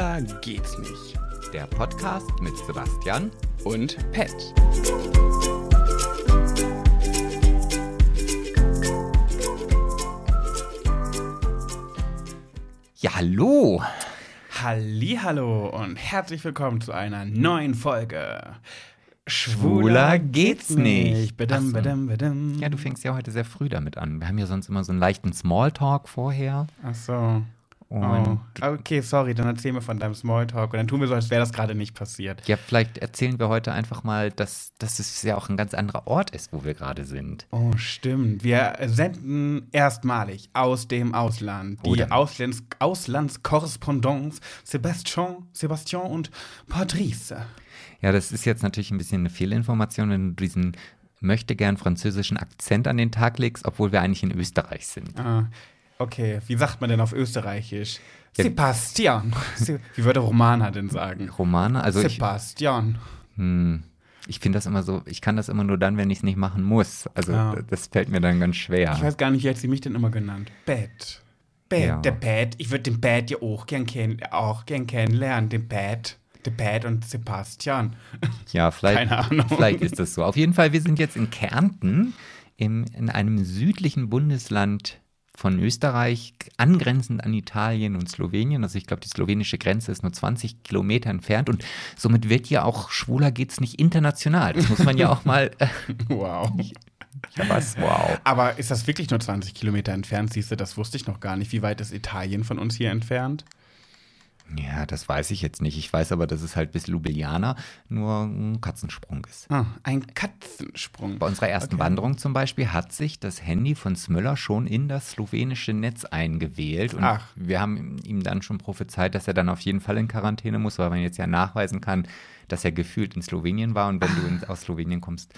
Schwuler geht's nicht. Der Podcast mit Sebastian Und Pet. Ja, hallo. Hallo und herzlich willkommen zu einer neuen Folge. Schwuler geht's nicht. Badum, badum, badum. Ja, du fängst ja heute sehr früh damit an. Wir haben ja sonst immer so einen leichten Smalltalk vorher. Ach so. Und Oh. Okay, sorry, dann erzähl mir von deinem Smalltalk und dann tun wir so, als wäre das gerade nicht passiert. ja, vielleicht erzählen wir heute einfach mal, dass, dass es ja auch ein ganz anderer Ort ist, wo wir gerade sind. Oh, stimmt. Wir senden erstmalig aus dem Ausland die denn? Auslands Auslandskorrespondenz Sebastian, Sebastian und Patrice. Ja, das ist jetzt natürlich ein bisschen eine Fehlinformation, wenn du diesen möchte gern französischen Akzent an den Tag legst, obwohl wir eigentlich in Österreich sind. Ah, okay, wie sagt man denn auf Österreichisch? Ja. Sebastian. Se- Wie würde Romana denn sagen? Romane, also ich, Sebastian. hm, ich finde das immer so, ich kann das immer nur dann, wenn ich es nicht machen muss. Also Ja. das fällt mir dann ganz schwer. Ich weiß gar nicht, wie hat sie mich denn immer genannt? Bett. Bett, Ja. der Bett. Ich würde den Bett ja auch gern, kenn auch gern kennenlernen, den Bett. Der Bett und Sebastian. Ja, vielleicht, Keine Ahnung. vielleicht ist das so. Auf jeden Fall, wir sind jetzt in Kärnten, im, in einem südlichen Bundesland von Österreich, angrenzend an Italien und Slowenien. Also ich glaube, die slowenische Grenze ist nur 20 Kilometer entfernt und somit wird ja auch schwuler geht's nicht international. Das muss man ja auch mal. Äh, Wow. ja, was? Wow. Aber ist das wirklich nur 20 Kilometer entfernt? Siehst du, das wusste ich noch gar nicht. Wie weit ist Italien von uns hier entfernt? Ja, das weiß ich jetzt nicht. Ich weiß aber, dass es halt bis Ljubljana nur ein Katzensprung ist. Ah, ein Katzensprung. Bei unserer ersten Okay. Wanderung zum Beispiel hat sich das Handy von Smöller schon in das slowenische Netz eingewählt. Und Ach. wir haben ihm dann schon prophezeit, dass er dann auf jeden Fall in Quarantäne muss, weil man jetzt ja nachweisen kann, dass er gefühlt in Slowenien war. Und wenn du in, aus Slowenien kommst,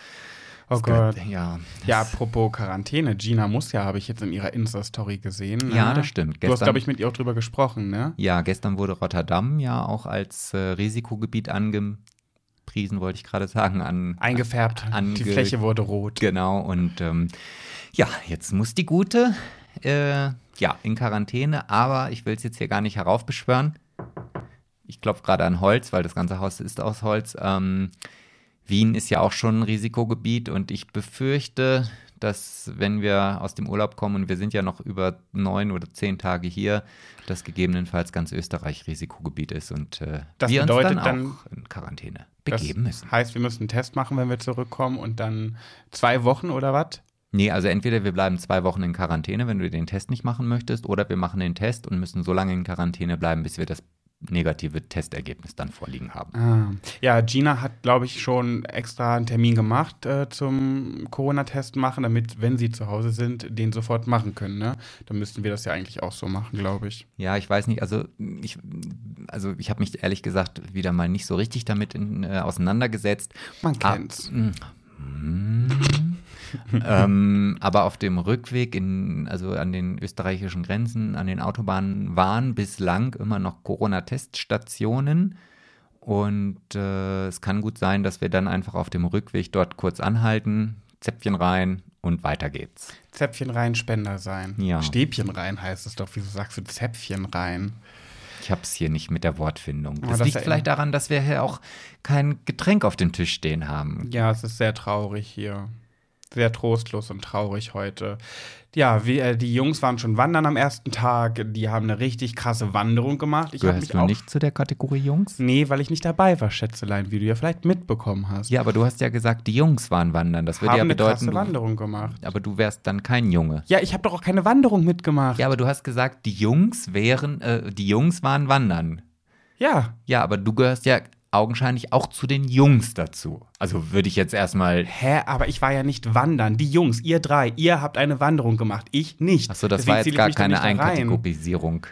Oh Gott. ja, Ja, apropos Quarantäne. Gina muss ja, habe ich jetzt in ihrer Insta-Story gesehen. Ne? Ja, das stimmt. Du hast, Gestern- glaube ich, mit ihr auch drüber gesprochen, ne? ja, gestern wurde Rotterdam ja auch als äh, Risikogebiet angepriesen, wollte ich gerade sagen, an Eingefärbt. Ange- Die Fläche wurde rot. Genau, und ähm, ja, jetzt muss die Gute äh, ja, in Quarantäne, aber ich will es jetzt hier gar nicht heraufbeschwören. Ich klopfe gerade an Holz, weil das ganze Haus ist aus Holz. Ähm, Wien ist ja auch schon ein Risikogebiet und ich befürchte, dass wenn wir aus dem Urlaub kommen und wir sind ja noch über neun oder zehn Tage hier, dass gegebenenfalls ganz Österreich Risikogebiet ist und äh, Das wir uns bedeutet dann dann- auch in Quarantäne Das begeben müssen. heißt, wir müssen einen Test machen, wenn wir zurückkommen und dann zwei Wochen oder was? Nee, also entweder wir bleiben zwei Wochen in Quarantäne, wenn du den Test nicht machen möchtest, oder wir machen den Test und müssen so lange in Quarantäne bleiben, bis wir das negative Testergebnis dann vorliegen haben. Ah. Ja, Gina hat, glaube ich, schon extra einen Termin gemacht äh, zum Corona-Test machen, damit, wenn sie zu Hause sind, den sofort machen können. Ne? Dann müssten wir das ja eigentlich auch so machen, glaube ich. Ja, ich weiß nicht, also ich, also ich habe mich ehrlich gesagt wieder mal nicht so richtig damit in, äh, auseinandergesetzt. Man Ah, kennt's. mm, ähm, aber auf dem Rückweg in, also an den österreichischen Grenzen, an den Autobahnen waren bislang immer noch Corona-Teststationen. Und äh, es kann gut sein, dass wir dann einfach auf dem Rückweg dort kurz anhalten, Zäpfchen rein und weiter geht's. Zäpfchen rein, Spender sein. Ja. Stäbchen rein heißt es doch. Wieso sagst du Zäpfchen rein? Ich hab's hier nicht mit der Wortfindung. Das, das liegt erinnert- vielleicht daran, dass wir hier auch kein Getränk auf dem Tisch stehen haben. Ja, es ist sehr traurig hier. Sehr trostlos und traurig heute. Ja, wir, äh, die Jungs waren schon wandern am ersten Tag. Die haben eine richtig krasse Wanderung gemacht. Ich habe mich Gehörst du auch. nicht zu der Kategorie Jungs? Nee, weil ich nicht dabei war, Schätzelein, wie du ja vielleicht mitbekommen hast. Ja, aber du hast ja gesagt, die Jungs waren wandern. Das würde haben ja eine bedeuten, krasse du, Wanderung gemacht. aber du wärst dann kein Junge. Ja, ich habe doch auch keine Wanderung mitgemacht. Ja, aber du hast gesagt, die Jungs wären, äh, die Jungs waren wandern. Ja. Ja, aber du gehörst ja augenscheinlich auch zu den Jungs dazu. Also würde ich jetzt erstmal. Hä, aber ich war ja nicht wandern. Die Jungs, ihr drei, ihr habt eine Wanderung gemacht. Ich nicht. Achso, das Deswegen war jetzt gar keine. Einkategorisierung.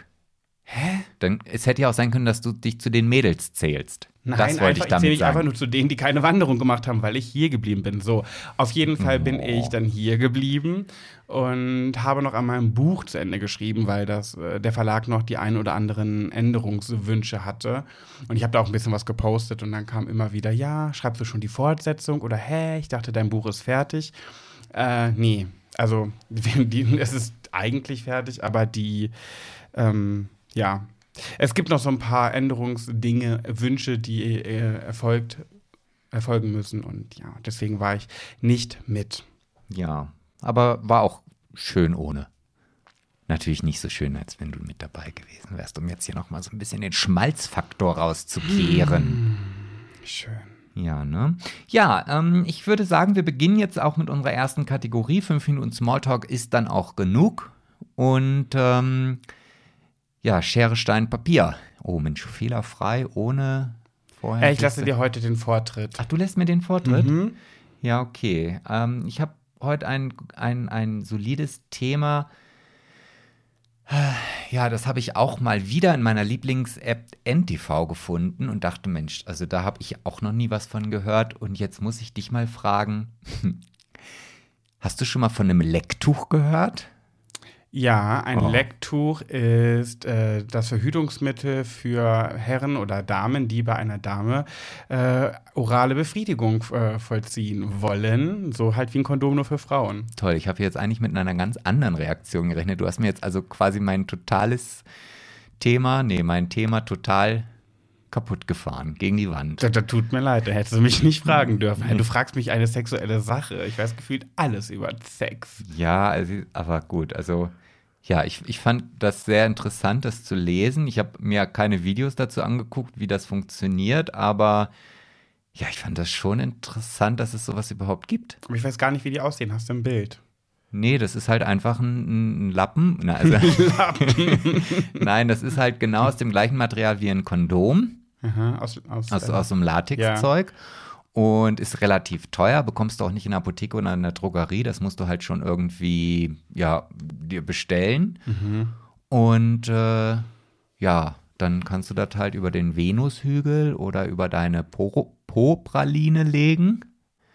Hä? Dann, es hätte ja auch sein können, dass du dich zu den Mädels zählst. Nein, das wollte einfach, ich ich zähle damit einfach sagen. nur zu denen, die keine Wanderung gemacht haben, weil ich hier geblieben bin. So, auf jeden Fall bin Oh. ich dann hier geblieben und habe noch an meinem Buch zu Ende geschrieben, weil das, äh, der Verlag noch die ein oder anderen Änderungswünsche hatte. Und ich habe da auch ein bisschen was gepostet und dann kam immer wieder, ja, schreibst du schon die Fortsetzung oder hä, ich dachte, dein Buch ist fertig. Äh, nee, also die, es ist eigentlich fertig, aber die, ähm, ja, Es gibt noch so ein paar Änderungsdinge, Wünsche, die äh, erfolgt, erfolgen müssen. Und ja, deswegen war ich nicht mit. Ja, aber war auch schön ohne. Natürlich nicht so schön, als wenn du mit dabei gewesen wärst, um jetzt hier nochmal so ein bisschen den Schmalzfaktor rauszukehren. Schön. Ja, ne? Ja, ähm, ich würde sagen, wir beginnen jetzt auch mit unserer ersten Kategorie. Fünf Minuten Smalltalk ist dann auch genug. Und ähm, ja, Schere, Stein, Papier. Oh Mensch, fehlerfrei, ohne vorher. Äh, ich lasse dir heute den Vortritt. Ach, du lässt mir den Vortritt? Mhm. Ja, okay. Ähm, ich habe heute ein, ein, ein solides Thema. Ja, das habe ich auch mal wieder in meiner Lieblings-App NTV gefunden und dachte, Mensch, also da habe ich auch noch nie was von gehört. Und jetzt muss ich dich mal fragen, hast du schon mal von einem Lecktuch gehört? Ja, ein Oh. Lecktuch ist äh, das Verhütungsmittel für Herren oder Damen, die bei einer Dame äh, orale Befriedigung äh, vollziehen wollen. So halt wie ein Kondom nur für Frauen. Toll, ich habe jetzt eigentlich mit einer ganz anderen Reaktion gerechnet. Du hast mir jetzt also quasi mein totales Thema, nee, mein Thema total kaputt gefahren, gegen die Wand. Das, das tut mir leid, da hättest du mich nicht fragen dürfen. Du fragst mich eine sexuelle Sache. Ich weiß gefühlt alles über Sex. Ja, also, aber gut, also ja, ich, ich fand das sehr interessant, das zu lesen. Ich habe mir keine Videos dazu angeguckt, wie das funktioniert, aber ja, ich fand das schon interessant, dass es sowas überhaupt gibt. Aber ich weiß gar nicht, wie die aussehen. Hast du ein Bild? Nee, das ist halt einfach ein, ein Lappen. Na, also, Nein, das ist halt genau aus dem gleichen Material wie ein Kondom, Aha, aus, aus, aus, äh, aus so einem Latexzeug. Und ist relativ teuer, bekommst du auch nicht in der Apotheke oder in der Drogerie. Das musst du halt schon irgendwie, ja, dir bestellen. Mhm. Und äh, ja, dann kannst du das halt über den Venushügel oder über deine Po- Po-Praline legen.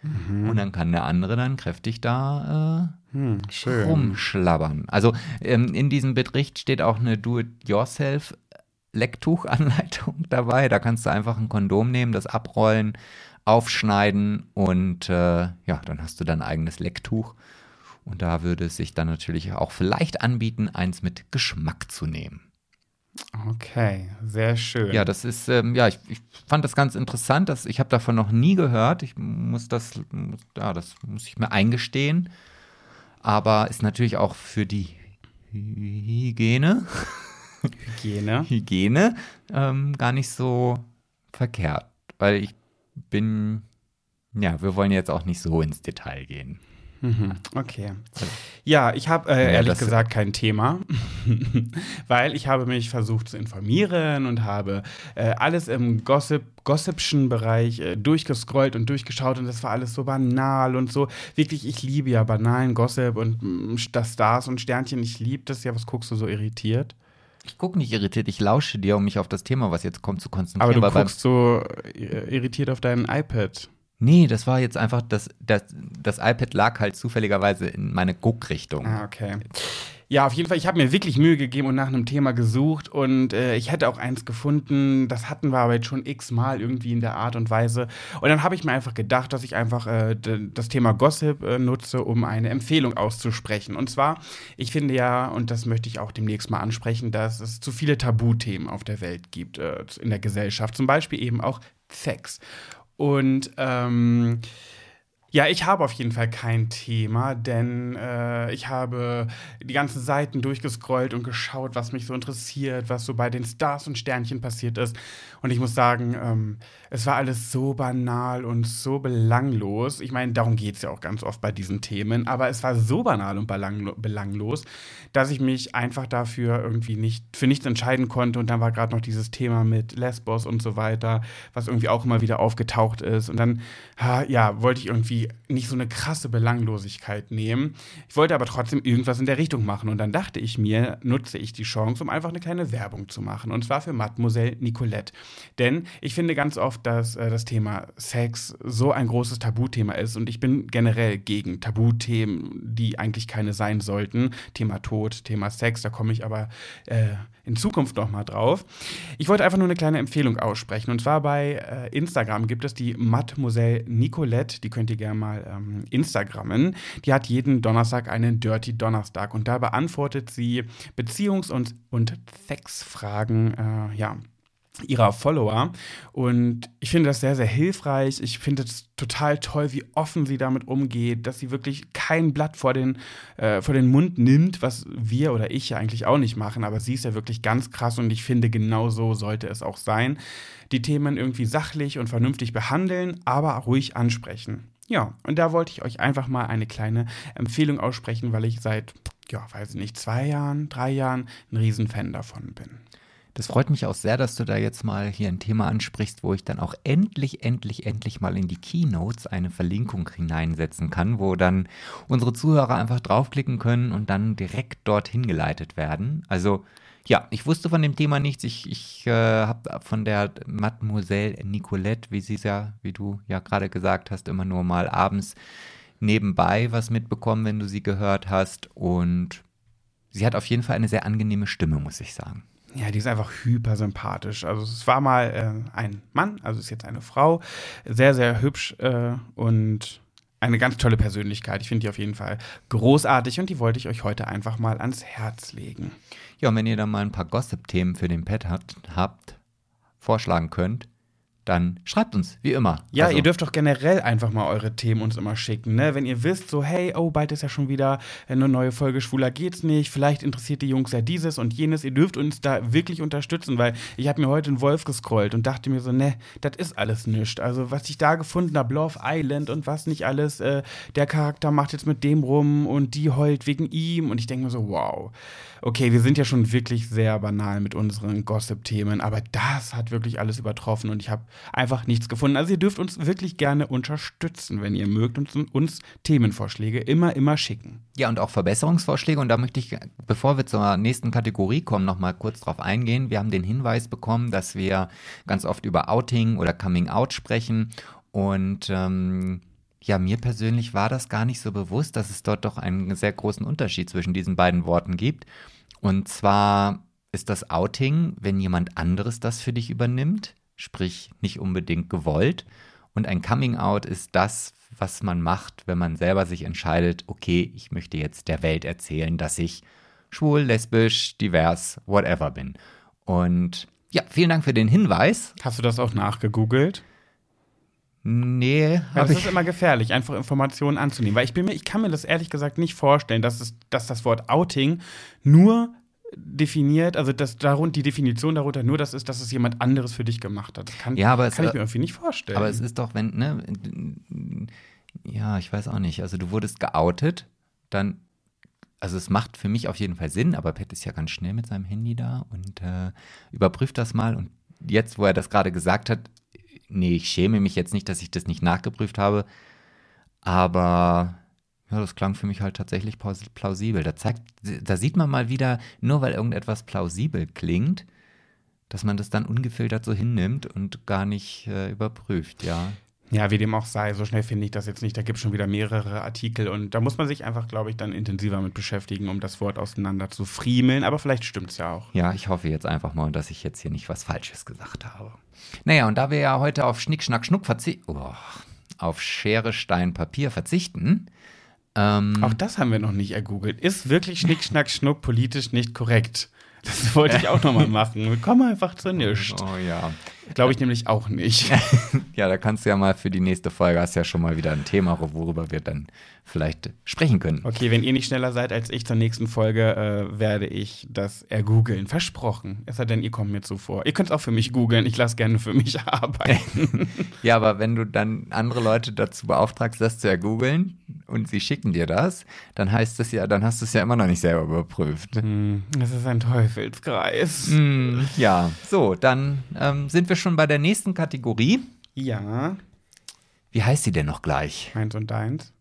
Mhm. Und dann kann der andere dann kräftig da äh, Hm, rumschlabbern. Also ähm, in diesem Bericht steht auch eine Do-it-yourself-Lecktuchanleitung dabei. Da kannst du einfach ein Kondom nehmen, das abrollen, aufschneiden und äh, ja, dann hast du dein eigenes Lecktuch. Und da würde es sich dann natürlich auch vielleicht anbieten, eins mit Geschmack zu nehmen. Okay, sehr schön. Ja, das ist, ähm, ja, ich, ich fand das ganz interessant. Dass, ich habe davon noch nie gehört. Ich muss das, ja, das muss ich mir eingestehen. Aber ist natürlich auch für die Hy- Hygiene, Hygiene. Hygiene ähm, gar nicht so verkehrt. Weil ich bin, ja, wir wollen jetzt auch nicht so ins Detail gehen. Mhm, Okay. Ja, ich habe äh, Ja, ehrlich gesagt kein Thema, weil ich habe mich versucht zu informieren und habe äh, alles im Gossip, Gossipschen Bereich äh, durchgescrollt und durchgeschaut und das war alles so banal und so. Wirklich, ich liebe ja banalen Gossip und mm, das Stars und Sternchen, ich liebe das ja. Was guckst du so irritiert? Ich gucke nicht irritiert, ich lausche dir, um mich auf das Thema, was jetzt kommt, zu konzentrieren. Aber du beim- guckst so irritiert auf dein iPad. Nee, das war jetzt einfach, das, das, das iPad lag halt zufälligerweise in meine Guckrichtung. Ah, okay. Ja, auf jeden Fall, ich habe mir wirklich Mühe gegeben und nach einem Thema gesucht und äh, ich hätte auch eins gefunden, das hatten wir aber jetzt schon x-mal irgendwie in der Art und Weise. Und dann habe ich mir einfach gedacht, dass ich einfach äh, das Thema Gossip äh, nutze, um eine Empfehlung auszusprechen. Und zwar, ich finde ja, und das möchte ich auch demnächst mal ansprechen, dass es zu viele Tabuthemen auf der Welt gibt, äh, in der Gesellschaft. Zum Beispiel eben auch Sex. Und ähm, ja, ich habe auf jeden Fall kein Thema, denn äh, ich habe die ganzen Seiten durchgescrollt und geschaut, was mich so interessiert, was so bei den Stars und Sternchen passiert ist. Und ich muss sagen, ähm, es war alles so banal und so belanglos. Ich meine, darum geht es ja auch ganz oft bei diesen Themen, aber es war so banal und belanglo belanglos, dass ich mich einfach dafür irgendwie nicht für nichts entscheiden konnte. Und dann war gerade noch dieses Thema mit Lesbos und so weiter, was irgendwie auch immer wieder aufgetaucht ist. Und dann, ha, ja, wollte ich irgendwie nicht so eine krasse Belanglosigkeit nehmen. Ich wollte aber trotzdem irgendwas in der Richtung machen. Und dann dachte ich mir, nutze ich die Chance, um einfach eine kleine Werbung zu machen. Und zwar für Mademoiselle Nicolette. Denn ich finde ganz oft, dass äh, das Thema Sex so ein großes Tabuthema ist. Und ich bin generell gegen Tabuthemen, die eigentlich keine sein sollten. Thema Tod, Thema Sex, da komme ich aber äh, in Zukunft noch mal drauf. Ich wollte einfach nur eine kleine Empfehlung aussprechen. Und zwar bei äh, Instagram gibt es die Mademoiselle Nicolette. Die könnt ihr gerne gerne mal ähm, Instagrammen. Die hat jeden Donnerstag einen Dirty Donnerstag und da beantwortet sie Beziehungs- und, und Sexfragen, äh, ja, ihrer Follower. Und ich finde das sehr, sehr hilfreich. Ich finde es total toll, wie offen sie damit umgeht, dass sie wirklich kein Blatt vor den, äh, vor den Mund nimmt, was wir oder ich ja eigentlich auch nicht machen. Aber sie ist ja wirklich ganz krass und ich finde, genau so sollte es auch sein. Die Themen irgendwie sachlich und vernünftig behandeln, aber ruhig ansprechen. Ja, und da wollte ich euch einfach mal eine kleine Empfehlung aussprechen, weil ich seit, ja, weiß ich nicht, zwei Jahren, drei Jahren ein Riesenfan davon bin. Das freut mich auch sehr, dass du da jetzt mal hier ein Thema ansprichst, wo ich dann auch endlich, endlich, endlich mal in die Keynotes eine Verlinkung hineinsetzen kann, wo dann unsere Zuhörer einfach draufklicken können und dann direkt dorthin geleitet werden. Also ja, ich wusste von dem Thema nichts. Ich, ich äh, habe von der Mademoiselle Nicolette, wie sie ja, wie du ja gerade gesagt hast, immer nur mal abends nebenbei was mitbekommen, wenn du sie gehört hast. Und sie hat auf jeden Fall eine sehr angenehme Stimme, muss ich sagen. Ja, die ist einfach hyper sympathisch. Also es war mal äh, ein Mann, also ist jetzt eine Frau, sehr, sehr hübsch äh, und eine ganz tolle Persönlichkeit. Ich finde die auf jeden Fall großartig und die wollte ich euch heute einfach mal ans Herz legen. Ja, und wenn ihr dann mal ein paar Gossip-Themen für den Pet habt, habt, vorschlagen könnt, dann schreibt uns, wie immer. Ja, Also, ihr dürft doch generell einfach mal eure Themen uns immer schicken, ne? Wenn ihr wisst, so, hey, oh, bald ist ja schon wieder eine neue Folge Schwuler geht's nicht, vielleicht interessiert die Jungs ja dieses und jenes, ihr dürft uns da wirklich unterstützen, weil ich habe mir heute einen Wolf gescrollt und dachte mir so, ne, das ist alles nichts. Also, was ich da gefunden habe, Love Island und was nicht alles, äh, der Charakter macht jetzt mit dem rum und die heult wegen ihm und ich denke mir so, wow. Okay, wir sind ja schon wirklich sehr banal mit unseren Gossip-Themen, aber das hat wirklich alles übertroffen und ich habe einfach nichts gefunden. Also ihr dürft uns wirklich gerne unterstützen, wenn ihr mögt und uns Themenvorschläge immer, immer schicken. Ja, und auch Verbesserungsvorschläge. Und da möchte ich, bevor wir zur nächsten Kategorie kommen, noch mal kurz drauf eingehen. Wir haben den Hinweis bekommen, dass wir ganz oft über Outing oder Coming Out sprechen. Und ähm, ja, mir persönlich war das gar nicht so bewusst, dass es dort doch einen sehr großen Unterschied zwischen diesen beiden Worten gibt. Und zwar ist das Outing, wenn jemand anderes das für dich übernimmt, sprich nicht unbedingt gewollt. Und ein Coming Out ist das, was man macht, wenn man selber sich entscheidet, okay, ich möchte jetzt der Welt erzählen, dass ich schwul, lesbisch, divers, whatever bin. Und ja, vielen Dank für den Hinweis. Hast du das auch nachgegoogelt? Nee, das ich, ist immer gefährlich, einfach Informationen anzunehmen. Weil ich bin mir, ich kann mir das ehrlich gesagt nicht vorstellen, dass, es, dass das Wort Outing nur definiert, also dass darunter, die Definition darunter nur das ist, dass es jemand anderes für dich gemacht hat. Das kann, Ja, aber es- kann ich mir irgendwie nicht vorstellen. aber es ist doch, wenn, ne, ja, ich weiß auch nicht. Also du wurdest geoutet, dann, also es macht für mich auf jeden Fall Sinn, aber Pat ist ja ganz schnell mit seinem Handy da und äh, überprüft das mal. Und jetzt, wo er das gerade gesagt hat, nee, ich schäme mich jetzt nicht, dass ich das nicht nachgeprüft habe, aber ja, das klang für mich halt tatsächlich plaus- plausibel. Da zeigt, da sieht man mal wieder, nur weil irgendetwas plausibel klingt, dass man das dann ungefiltert so hinnimmt und gar nicht äh, überprüft, ja. Ja, wie dem auch sei, so schnell finde ich das jetzt nicht. Da gibt es schon wieder mehrere Artikel und da muss man sich einfach, glaube ich, dann intensiver mit beschäftigen, um das Wort auseinander zu friemeln. Aber vielleicht stimmt es ja auch. Ja, ich hoffe jetzt einfach mal, dass ich jetzt hier nicht was Falsches gesagt habe. Naja, und da wir ja heute auf Schnick, Schnack, Schnuck verzichten, oh, auf Schere, Stein, Papier verzichten, ähm, Auch das haben wir noch nicht ergoogelt. Ist wirklich Schnick, Schnack, Schnuck politisch nicht korrekt? Das wollte ich auch noch mal machen. Wir kommen einfach zu nichts. oh ja. Glaube ich nämlich auch nicht. Ja, da kannst du ja mal für die nächste Folge, hast ja schon mal wieder ein Thema, worüber wir dann vielleicht sprechen können. Okay, wenn ihr nicht schneller seid als ich zur nächsten Folge, äh, werde ich das ergoogeln. Versprochen. Es sei denn, ihr kommt mir zuvor. Ihr könnt es auch für mich googeln. Ich lasse gerne für mich arbeiten. Ja, aber wenn du dann andere Leute dazu beauftragst, das zu ergoogeln und sie schicken dir das, dann heißt es ja, dann hast du es ja immer noch nicht selber überprüft. Hm, das ist ein Teufelskreis. Mm, ja, so, dann ähm, sind wir schon bei der nächsten Kategorie. Ja, Wie heißt sie denn noch gleich? meins und deins.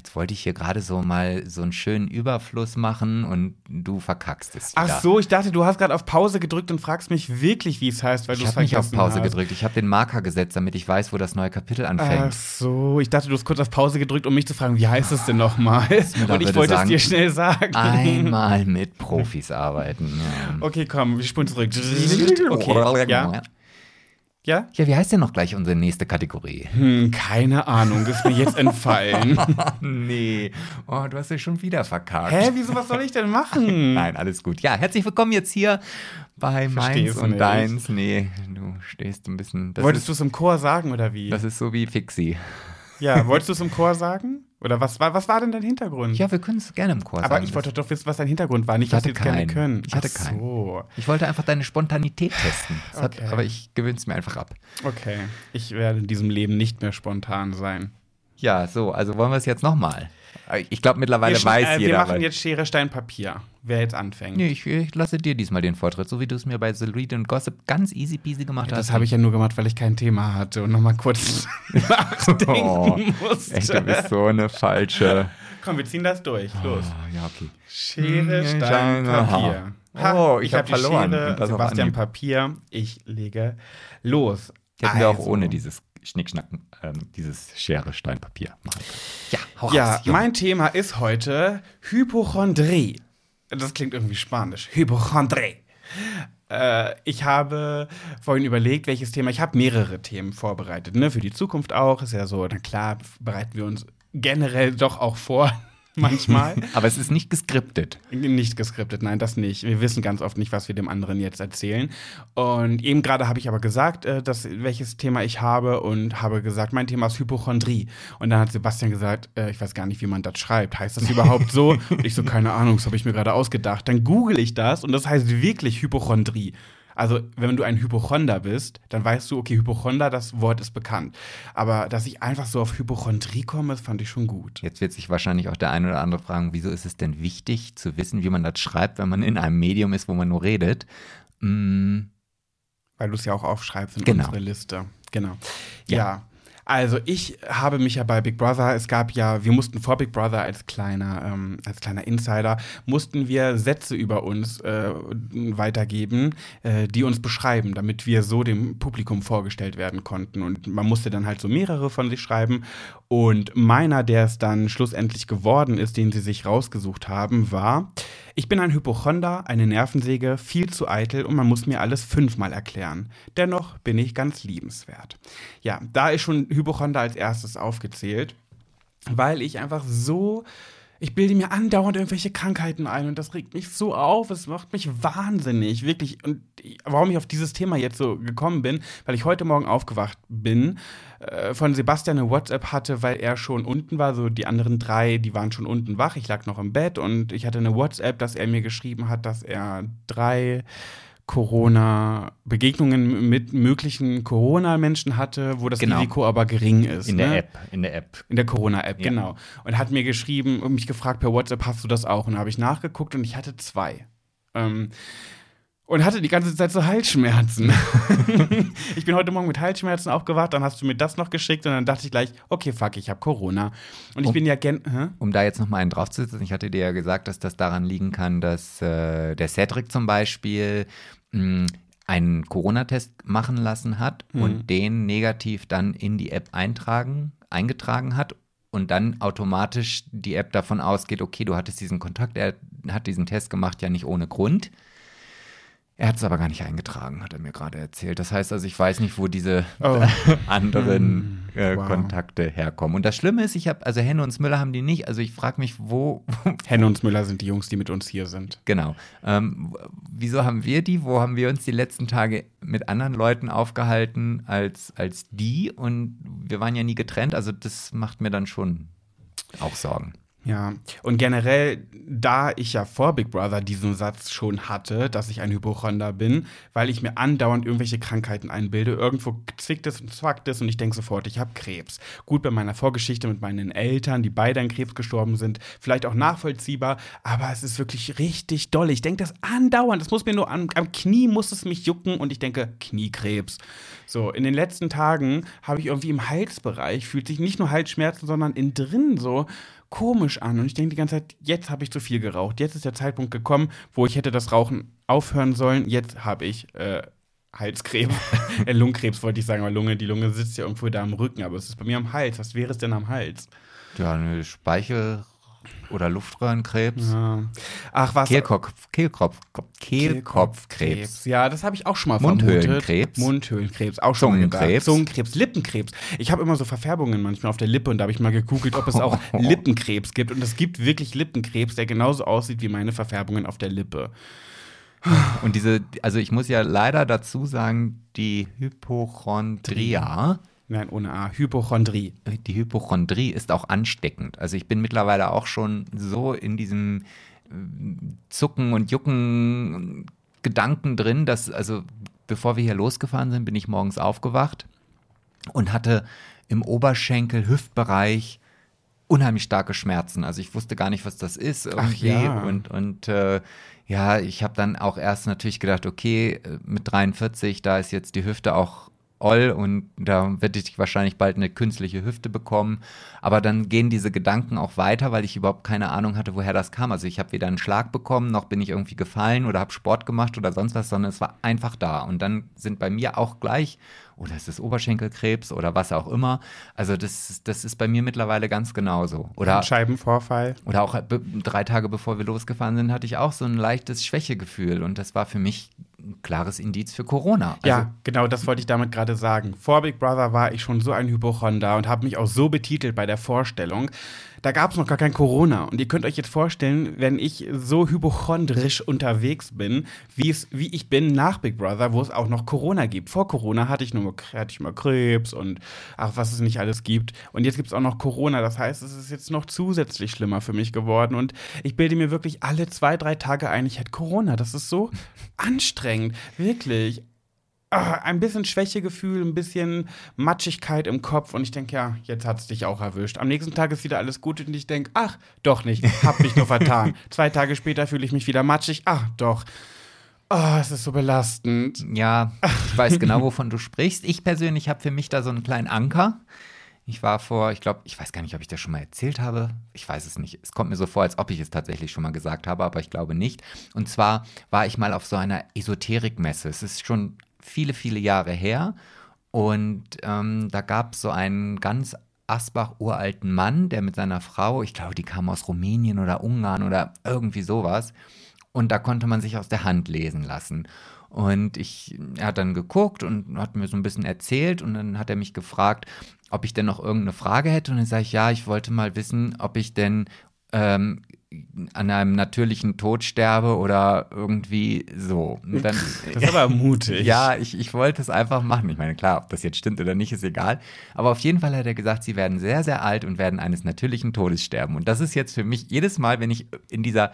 Jetzt wollte ich hier gerade so mal so einen schönen Überfluss machen und du verkackst es wieder. Ach so, ich dachte, du hast gerade auf Pause gedrückt und fragst mich wirklich, wie es heißt, weil du Ich es habe nicht auf vergessen Pause hast. gedrückt. Ich habe den Marker gesetzt, damit ich weiß, wo das neue Kapitel anfängt. Ach so, ich dachte, du hast kurz auf Pause gedrückt, um mich zu fragen, wie heißt es denn nochmal? Und ich wollte es sagen. dir schnell sagen. Einmal mit Profis arbeiten. Ja. Okay, komm, wir spulen zurück. Okay, ja. Ja? Ja, wie heißt denn noch gleich unsere nächste Kategorie? Hm, keine Ahnung, ist mir jetzt entfallen. nee. Oh, du hast dich schon wieder verkackt. Hä, wieso, was soll ich denn machen? Nein, alles gut. Ja, herzlich willkommen jetzt hier bei Versteh's Meins und nicht. Deins. Nee, du stehst ein bisschen. Wolltest du es im Chor sagen oder wie? Das ist so wie Fixi. ja, wolltest du es im Chor sagen? Oder was war, was war denn dein Hintergrund? Ja, wir können es gerne im Chor Aber sagen. ich wollte doch wissen, was dein Hintergrund war, nicht, Ich wir jetzt gerne keinen. können. Ich hatte Ach so. Ich wollte einfach deine Spontanität testen. Okay. hat, aber ich gewöhne es mir einfach ab. Okay. Ich werde in diesem Leben nicht mehr spontan sein. Ja, so, also wollen wir es jetzt nochmal. Ich glaube, mittlerweile wir, weiß äh, jeder. wir machen jetzt Schere, Stein, Papier. Wer jetzt anfängt. Nee, ich, ich lasse dir diesmal den Vortritt, so wie du es mir bei The Read and Gossip ganz easy peasy gemacht hast. Das habe ich ja nur gemacht, weil ich kein Thema hatte und nochmal kurz nachdenken Oh, musste. Echt, du bist so eine falsche. Komm, wir ziehen das durch. Los. Oh, ja, okay. Schere, Hm, Stein, Papier. aha. Oh, ich hab hab die verloren. Schere, Sebastian. Papier. Ich lege los. Hätten wir auch Also. ohne dieses Schnickschnacken, ähm, dieses Schere, Stein, Papier machen. Ja, hau Ja, raus, mein Thema ist heute Hypochondrie. Das klingt irgendwie spanisch. Hypochondrie. Äh, ich habe vorhin überlegt, welches Thema. Ich habe mehrere Themen vorbereitet, ne? Für die Zukunft auch. Ist ja so, na klar, bereiten wir uns generell doch auch vor, manchmal. Aber es ist nicht geskriptet. Nicht geskriptet, nein, das nicht. Wir wissen ganz oft nicht, was wir dem anderen jetzt erzählen. Und eben gerade habe ich aber gesagt, äh, dass, welches Thema ich habe und habe gesagt, mein Thema ist Hypochondrie. Und dann hat Sebastian gesagt, äh, ich weiß gar nicht, wie man das schreibt. Heißt das überhaupt so? Und ich so, keine Ahnung, das habe ich mir gerade ausgedacht. Dann google ich das und das heißt wirklich Hypochondrie. Also, wenn du ein Hypochonder bist, dann weißt du, okay, Hypochonder, das Wort ist bekannt. Aber dass ich einfach so auf Hypochondrie komme, fand ich schon gut. Jetzt wird sich wahrscheinlich auch der eine oder andere fragen, wieso ist es denn wichtig zu wissen, wie man das schreibt, wenn man in einem Medium ist, wo man nur redet? Mm, Weil du es ja auch aufschreibst in Genau. unsere Liste. Genau. Ja. Ja. Also ich habe mich ja bei Big Brother, es gab ja, wir mussten vor Big Brother als kleiner, ähm, als kleiner Insider, mussten wir Sätze über uns äh, weitergeben, äh, die uns beschreiben, damit wir so dem Publikum vorgestellt werden konnten. Und man musste dann halt so mehrere von sich schreiben. Und meiner, der es dann schlussendlich geworden ist, den sie sich rausgesucht haben, war, ich bin ein Hypochonder, eine Nervensäge, viel zu eitel und man muss mir alles fünfmal erklären. Dennoch bin ich ganz liebenswert. Ja, da ist schon Hypochonder als erstes aufgezählt, weil ich einfach so. Ich bilde mir andauernd irgendwelche Krankheiten ein und das regt mich so auf, es macht mich wahnsinnig, wirklich. Und warum ich auf dieses Thema jetzt so gekommen bin, weil ich heute Morgen aufgewacht bin, äh, von Sebastian eine WhatsApp hatte, weil er schon unten war, so die anderen drei, die waren schon unten wach, ich lag noch im Bett und ich hatte eine WhatsApp, dass er mir geschrieben hat, dass er drei Corona-Begegnungen mit möglichen Corona-Menschen hatte, wo das Genau. Risiko aber gering ist. in der ne? App, in der App. In der Corona-App, Ja. genau. Und hat mir geschrieben und mich gefragt per WhatsApp, hast du das auch? Und da habe ich nachgeguckt und ich hatte zwei. Ähm, und hatte die ganze Zeit so Halsschmerzen. ich bin heute Morgen mit Halsschmerzen aufgewacht, dann hast du mir das noch geschickt und dann dachte ich gleich, okay, fuck, ich habe Corona. Und ich Oh. bin ja gen. Hä? Um da jetzt noch mal einen draufzusetzen, ich hatte dir ja gesagt, dass das daran liegen kann, dass äh, der Cedric zum Beispiel mh, einen Corona-Test machen lassen hat Mhm. und den negativ dann in die App eintragen, eingetragen hat und dann automatisch die App davon ausgeht, okay, du hattest diesen Kontakt, er hat diesen Test gemacht, ja nicht ohne Grund. Er hat es aber gar nicht eingetragen, hat er mir gerade erzählt. Das heißt also, ich weiß nicht, wo diese Oh. anderen Hm, äh, wow. Kontakte herkommen. Und das Schlimme ist, ich habe, also Henne und Smüller haben die nicht. Also ich frage mich, wo, Henne und Müller sind die Jungs, die mit uns hier sind. genau. Ähm, wieso haben wir die? Wo haben wir uns die letzten Tage mit anderen Leuten aufgehalten als, als die? Und wir waren ja nie getrennt. Also das macht mir dann schon auch Sorgen. Ja, und generell, da ich ja vor Big Brother diesen Satz schon hatte, dass ich ein Hypochonder bin, weil ich mir andauernd irgendwelche Krankheiten einbilde, irgendwo zwickt es und zwackt es und ich denke sofort, ich habe Krebs. Gut, bei meiner Vorgeschichte mit meinen Eltern, die beide an Krebs gestorben sind, vielleicht auch nachvollziehbar, aber es ist wirklich richtig doll. Ich denke das andauernd, es muss mir nur am, am Knie muss es mich jucken und ich denke, Kniekrebs. So, in den letzten Tagen habe ich irgendwie im Halsbereich, fühlt sich nicht nur Halsschmerzen, sondern innen drin so komisch an. Und ich denke die ganze Zeit, jetzt habe ich zu viel geraucht. Jetzt ist der Zeitpunkt gekommen, wo ich hätte das Rauchen aufhören sollen. Jetzt habe ich äh, Halskrebs. äh, Lungenkrebs wollte ich sagen, aber Lunge, die Lunge sitzt ja irgendwo da am Rücken, aber es ist bei mir am Hals. Was wäre es denn am Hals? Ja, eine oder Luftröhrenkrebs. Ja. Ach, was? Kehlkopf, Kehlkopf, Kehlkopfkrebs. Ja, das habe ich auch schon mal Mundhöhlenkrebs. Mundhöhlenkrebs. Auch schon mal Zungenkrebs. Zungenkrebs, Lippenkrebs. Ich habe immer so Verfärbungen manchmal auf der Lippe und da habe ich mal gegoogelt, ob es auch Lippenkrebs gibt. Und es gibt wirklich Lippenkrebs, der genauso aussieht wie meine Verfärbungen auf der Lippe. Und diese, also ich muss ja leider dazu sagen, die Hypochondria, Nein, ohne A. Hypochondrie. die Hypochondrie ist auch ansteckend. Also ich bin mittlerweile auch schon so in diesem äh, Zucken und Jucken Gedanken drin, dass, also bevor wir hier losgefahren sind, bin ich morgens aufgewacht und hatte im Oberschenkel, Hüftbereich unheimlich starke Schmerzen. Also ich wusste gar nicht, was das ist irgendwie. ja. Und, und äh, ja, ich habe dann auch erst natürlich gedacht, okay, äh, mit 43, da ist jetzt die Hüfte auch all und da werde ich wahrscheinlich bald eine künstliche Hüfte bekommen. Aber dann gehen diese Gedanken auch weiter, weil ich überhaupt keine Ahnung hatte, woher das kam. Also ich habe weder einen Schlag bekommen, noch bin ich irgendwie gefallen oder habe Sport gemacht oder sonst was, sondern es war einfach da. Und dann sind bei mir auch gleich, oder ist es Oberschenkelkrebs oder was auch immer. Also das, das ist bei mir mittlerweile ganz genauso. Oder Scheibenvorfall. oder auch be- drei Tage bevor wir losgefahren sind, hatte ich auch so ein leichtes Schwächegefühl. Und das war für mich ein klares Indiz für Corona. Also, ja, genau, das wollte ich damit gerade sagen. Vor Big Brother war ich schon so ein Hypochonder und habe mich auch so betitelt bei der Vorstellung. Da gab es noch gar kein Corona. Und ihr könnt euch jetzt vorstellen, wenn ich so hypochondrisch unterwegs bin, wie, es, wie ich bin nach Big Brother, wo es auch noch Corona gibt. Vor Corona hatte ich nur hatte ich mal Krebs und ach, was es nicht alles gibt. Und jetzt gibt es auch noch Corona. Das heißt, es ist jetzt noch zusätzlich schlimmer für mich geworden. Und ich bilde mir wirklich alle zwei, drei Tage ein, ich hätte Corona. Das ist so anstrengend. Wirklich ah, ein bisschen Schwächegefühl, ein bisschen Matschigkeit im Kopf und ich denke, ja, jetzt hat es dich auch erwischt. Am nächsten Tag ist wieder alles gut und ich denke, ach, doch nicht, hab mich nur vertan. Zwei Tage später fühle ich mich wieder matschig, ach, doch. Oh, es ist so belastend. Ja, ich weiß genau, wovon du sprichst. Ich persönlich habe für mich da so einen kleinen Anker. Ich war vor, ich glaube, ich weiß gar nicht, ob ich das schon mal erzählt habe. Ich weiß es nicht. Es kommt mir so vor, als ob ich es tatsächlich schon mal gesagt habe, aber ich glaube nicht. Und zwar war ich mal auf so einer Esoterikmesse. Es ist schon viele, viele Jahre her. Und ähm, da gab es so einen ganz Asbach-uralten Mann, der mit seiner Frau, ich glaube, die kam aus Rumänien oder Ungarn oder irgendwie sowas. Und da konnte man sich aus der Hand lesen lassen. Und ich, er hat dann geguckt und hat mir so ein bisschen erzählt und dann hat er mich gefragt, ob ich denn noch irgendeine Frage hätte. Und dann sage ich, ja, ich wollte mal wissen, ob ich denn ähm, an einem natürlichen Tod sterbe oder irgendwie so. Dann, Das ist aber mutig. ja, ich, ich wollte es einfach machen. Ich meine, klar, ob das jetzt stimmt oder nicht, ist egal. Aber auf jeden Fall hat er gesagt, sie werden sehr, sehr alt und werden eines natürlichen Todes sterben. Und das ist jetzt für mich jedes Mal, wenn ich in dieser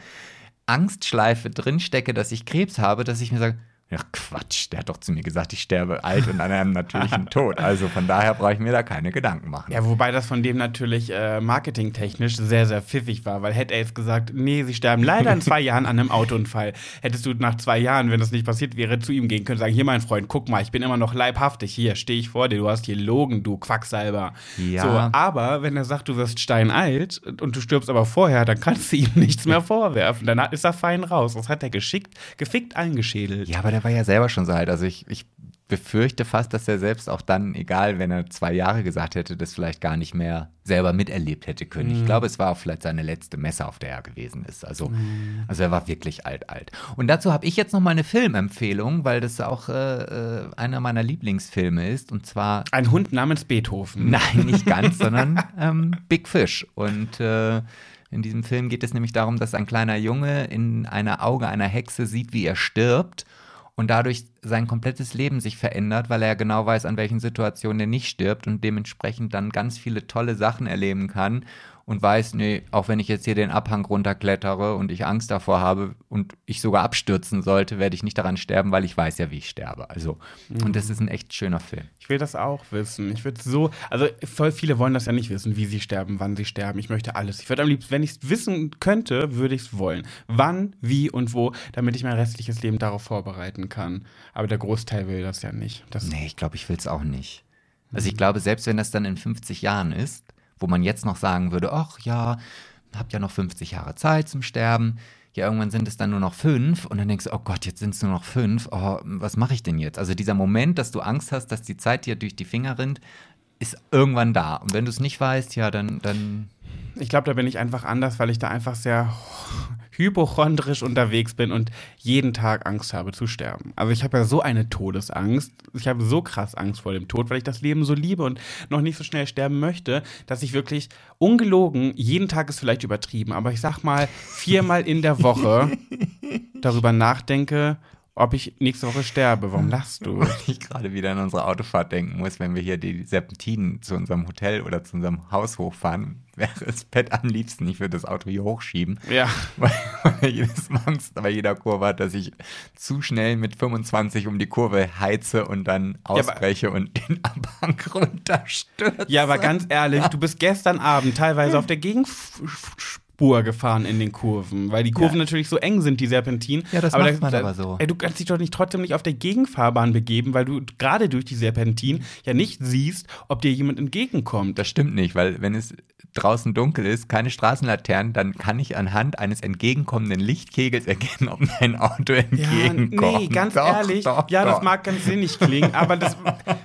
Angstschleife drinstecke, dass ich Krebs habe, dass ich mir sage, ja Quatsch, der hat doch zu mir gesagt, ich sterbe alt und an einem natürlichen Tod. Also von daher brauche ich mir da keine Gedanken machen. Ja, wobei das von dem natürlich äh, marketingtechnisch sehr, sehr pfiffig war, weil hätte er jetzt gesagt, nee, sie sterben leider in zwei Jahren an einem Autounfall, hättest du nach zwei Jahren, wenn das nicht passiert wäre, zu ihm gehen können und sagen, hier mein Freund, guck mal, ich bin immer noch leibhaftig, hier stehe ich vor dir, du hast hier Logen, du Quacksalber. Ja. So, aber wenn er sagt, du wirst steinalt und du stirbst aber vorher, dann kannst du ihm nichts mehr vorwerfen. Dann ist er fein raus. Das hat er geschickt, gefickt eingeschädelt. Ja, aber der war ja selber schon so alt. Also ich, ich befürchte fast, dass er selbst auch dann, egal wenn er zwei Jahre gesagt hätte, das vielleicht gar nicht mehr selber miterlebt hätte können. Ich glaube, es war auch vielleicht seine letzte Messe, auf der er gewesen ist. Also, also er war wirklich alt, alt. Und dazu habe ich jetzt noch mal eine Filmempfehlung, weil das auch äh, äh, einer meiner Lieblingsfilme ist. Und zwar Ein Hund namens Beethoven. Nein, nicht ganz, sondern ähm, Big Fish. Und äh, in diesem Film geht es nämlich darum, dass ein kleiner Junge in einer Auge einer Hexe sieht, wie er stirbt und dadurch sein komplettes Leben sich verändert, weil er genau weiß, an welchen Situationen er nicht stirbt und dementsprechend dann ganz viele tolle Sachen erleben kann und weiß, nee, auch wenn ich jetzt hier den Abhang runterklettere und ich Angst davor habe und ich sogar abstürzen sollte, werde ich nicht daran sterben, weil ich weiß ja, wie ich sterbe. Also, und das ist ein echt schöner Film. Ich will das auch wissen. Ich würde so, also voll viele wollen das ja nicht wissen, wie sie sterben, wann sie sterben. Ich möchte alles. Ich würde am liebsten, wenn ich es wissen könnte, würde ich es wollen. Wann, wie und wo, damit ich mein restliches Leben darauf vorbereiten kann. Aber der Großteil will das ja nicht. Das, Nee, ich glaube, ich will es auch nicht. Also ich glaube, selbst wenn das dann in 50 Jahren ist, wo man jetzt noch sagen würde, ach ja, habt ja noch 50 Jahre Zeit zum Sterben. Ja, irgendwann sind es dann nur noch fünf und dann denkst du, oh Gott, jetzt sind es nur noch fünf. Oh, was mache ich denn jetzt? Also dieser Moment, dass du Angst hast, dass die Zeit dir durch die Finger rinnt, ist irgendwann da. Und wenn du es nicht weißt, ja, dann, dann Ich glaube, da bin ich einfach anders, weil ich da einfach sehr hypochondrisch unterwegs bin und jeden Tag Angst habe zu sterben. Also ich habe ja so eine Todesangst. Ich habe so krass Angst vor dem Tod, weil ich das Leben so liebe und noch nicht so schnell sterben möchte, dass ich wirklich ungelogen, jeden Tag ist vielleicht übertrieben, aber ich sag mal viermal in der Woche darüber nachdenke, ob ich nächste Woche sterbe. Warum lachst du? Weil ich gerade wieder an unsere Autofahrt denken muss, wenn wir hier die Serpentinen zu unserem Hotel oder zu unserem Haus hochfahren, wäre es Pet am liebsten. Ich würde das Auto hier hochschieben. Ja. Weil, weil jedes Mal Angst bei jeder Kurve hat, dass ich zu schnell mit 25 um die Kurve heize und dann ausbreche und den Abhang runterstürze. Ja, aber ganz ehrlich, du bist gestern Abend teilweise auf der Gegenspur gefahren in den Kurven, weil die Kurven Ja. natürlich so eng sind, die Serpentinen. Ja, das macht man aber so. Ey, du kannst dich doch nicht trotzdem nicht auf der Gegenfahrbahn begeben, weil du gerade durch die Serpentinen ja nicht siehst, ob dir jemand entgegenkommt. Das stimmt nicht, weil wenn es draußen dunkel ist, keine Straßenlaternen, dann kann ich anhand eines entgegenkommenden Lichtkegels erkennen, ob mir ein Auto Ja, entgegenkommt. nee, ganz Doch, ehrlich, doch, ja, doch. das mag ganz sinnig klingen, aber das,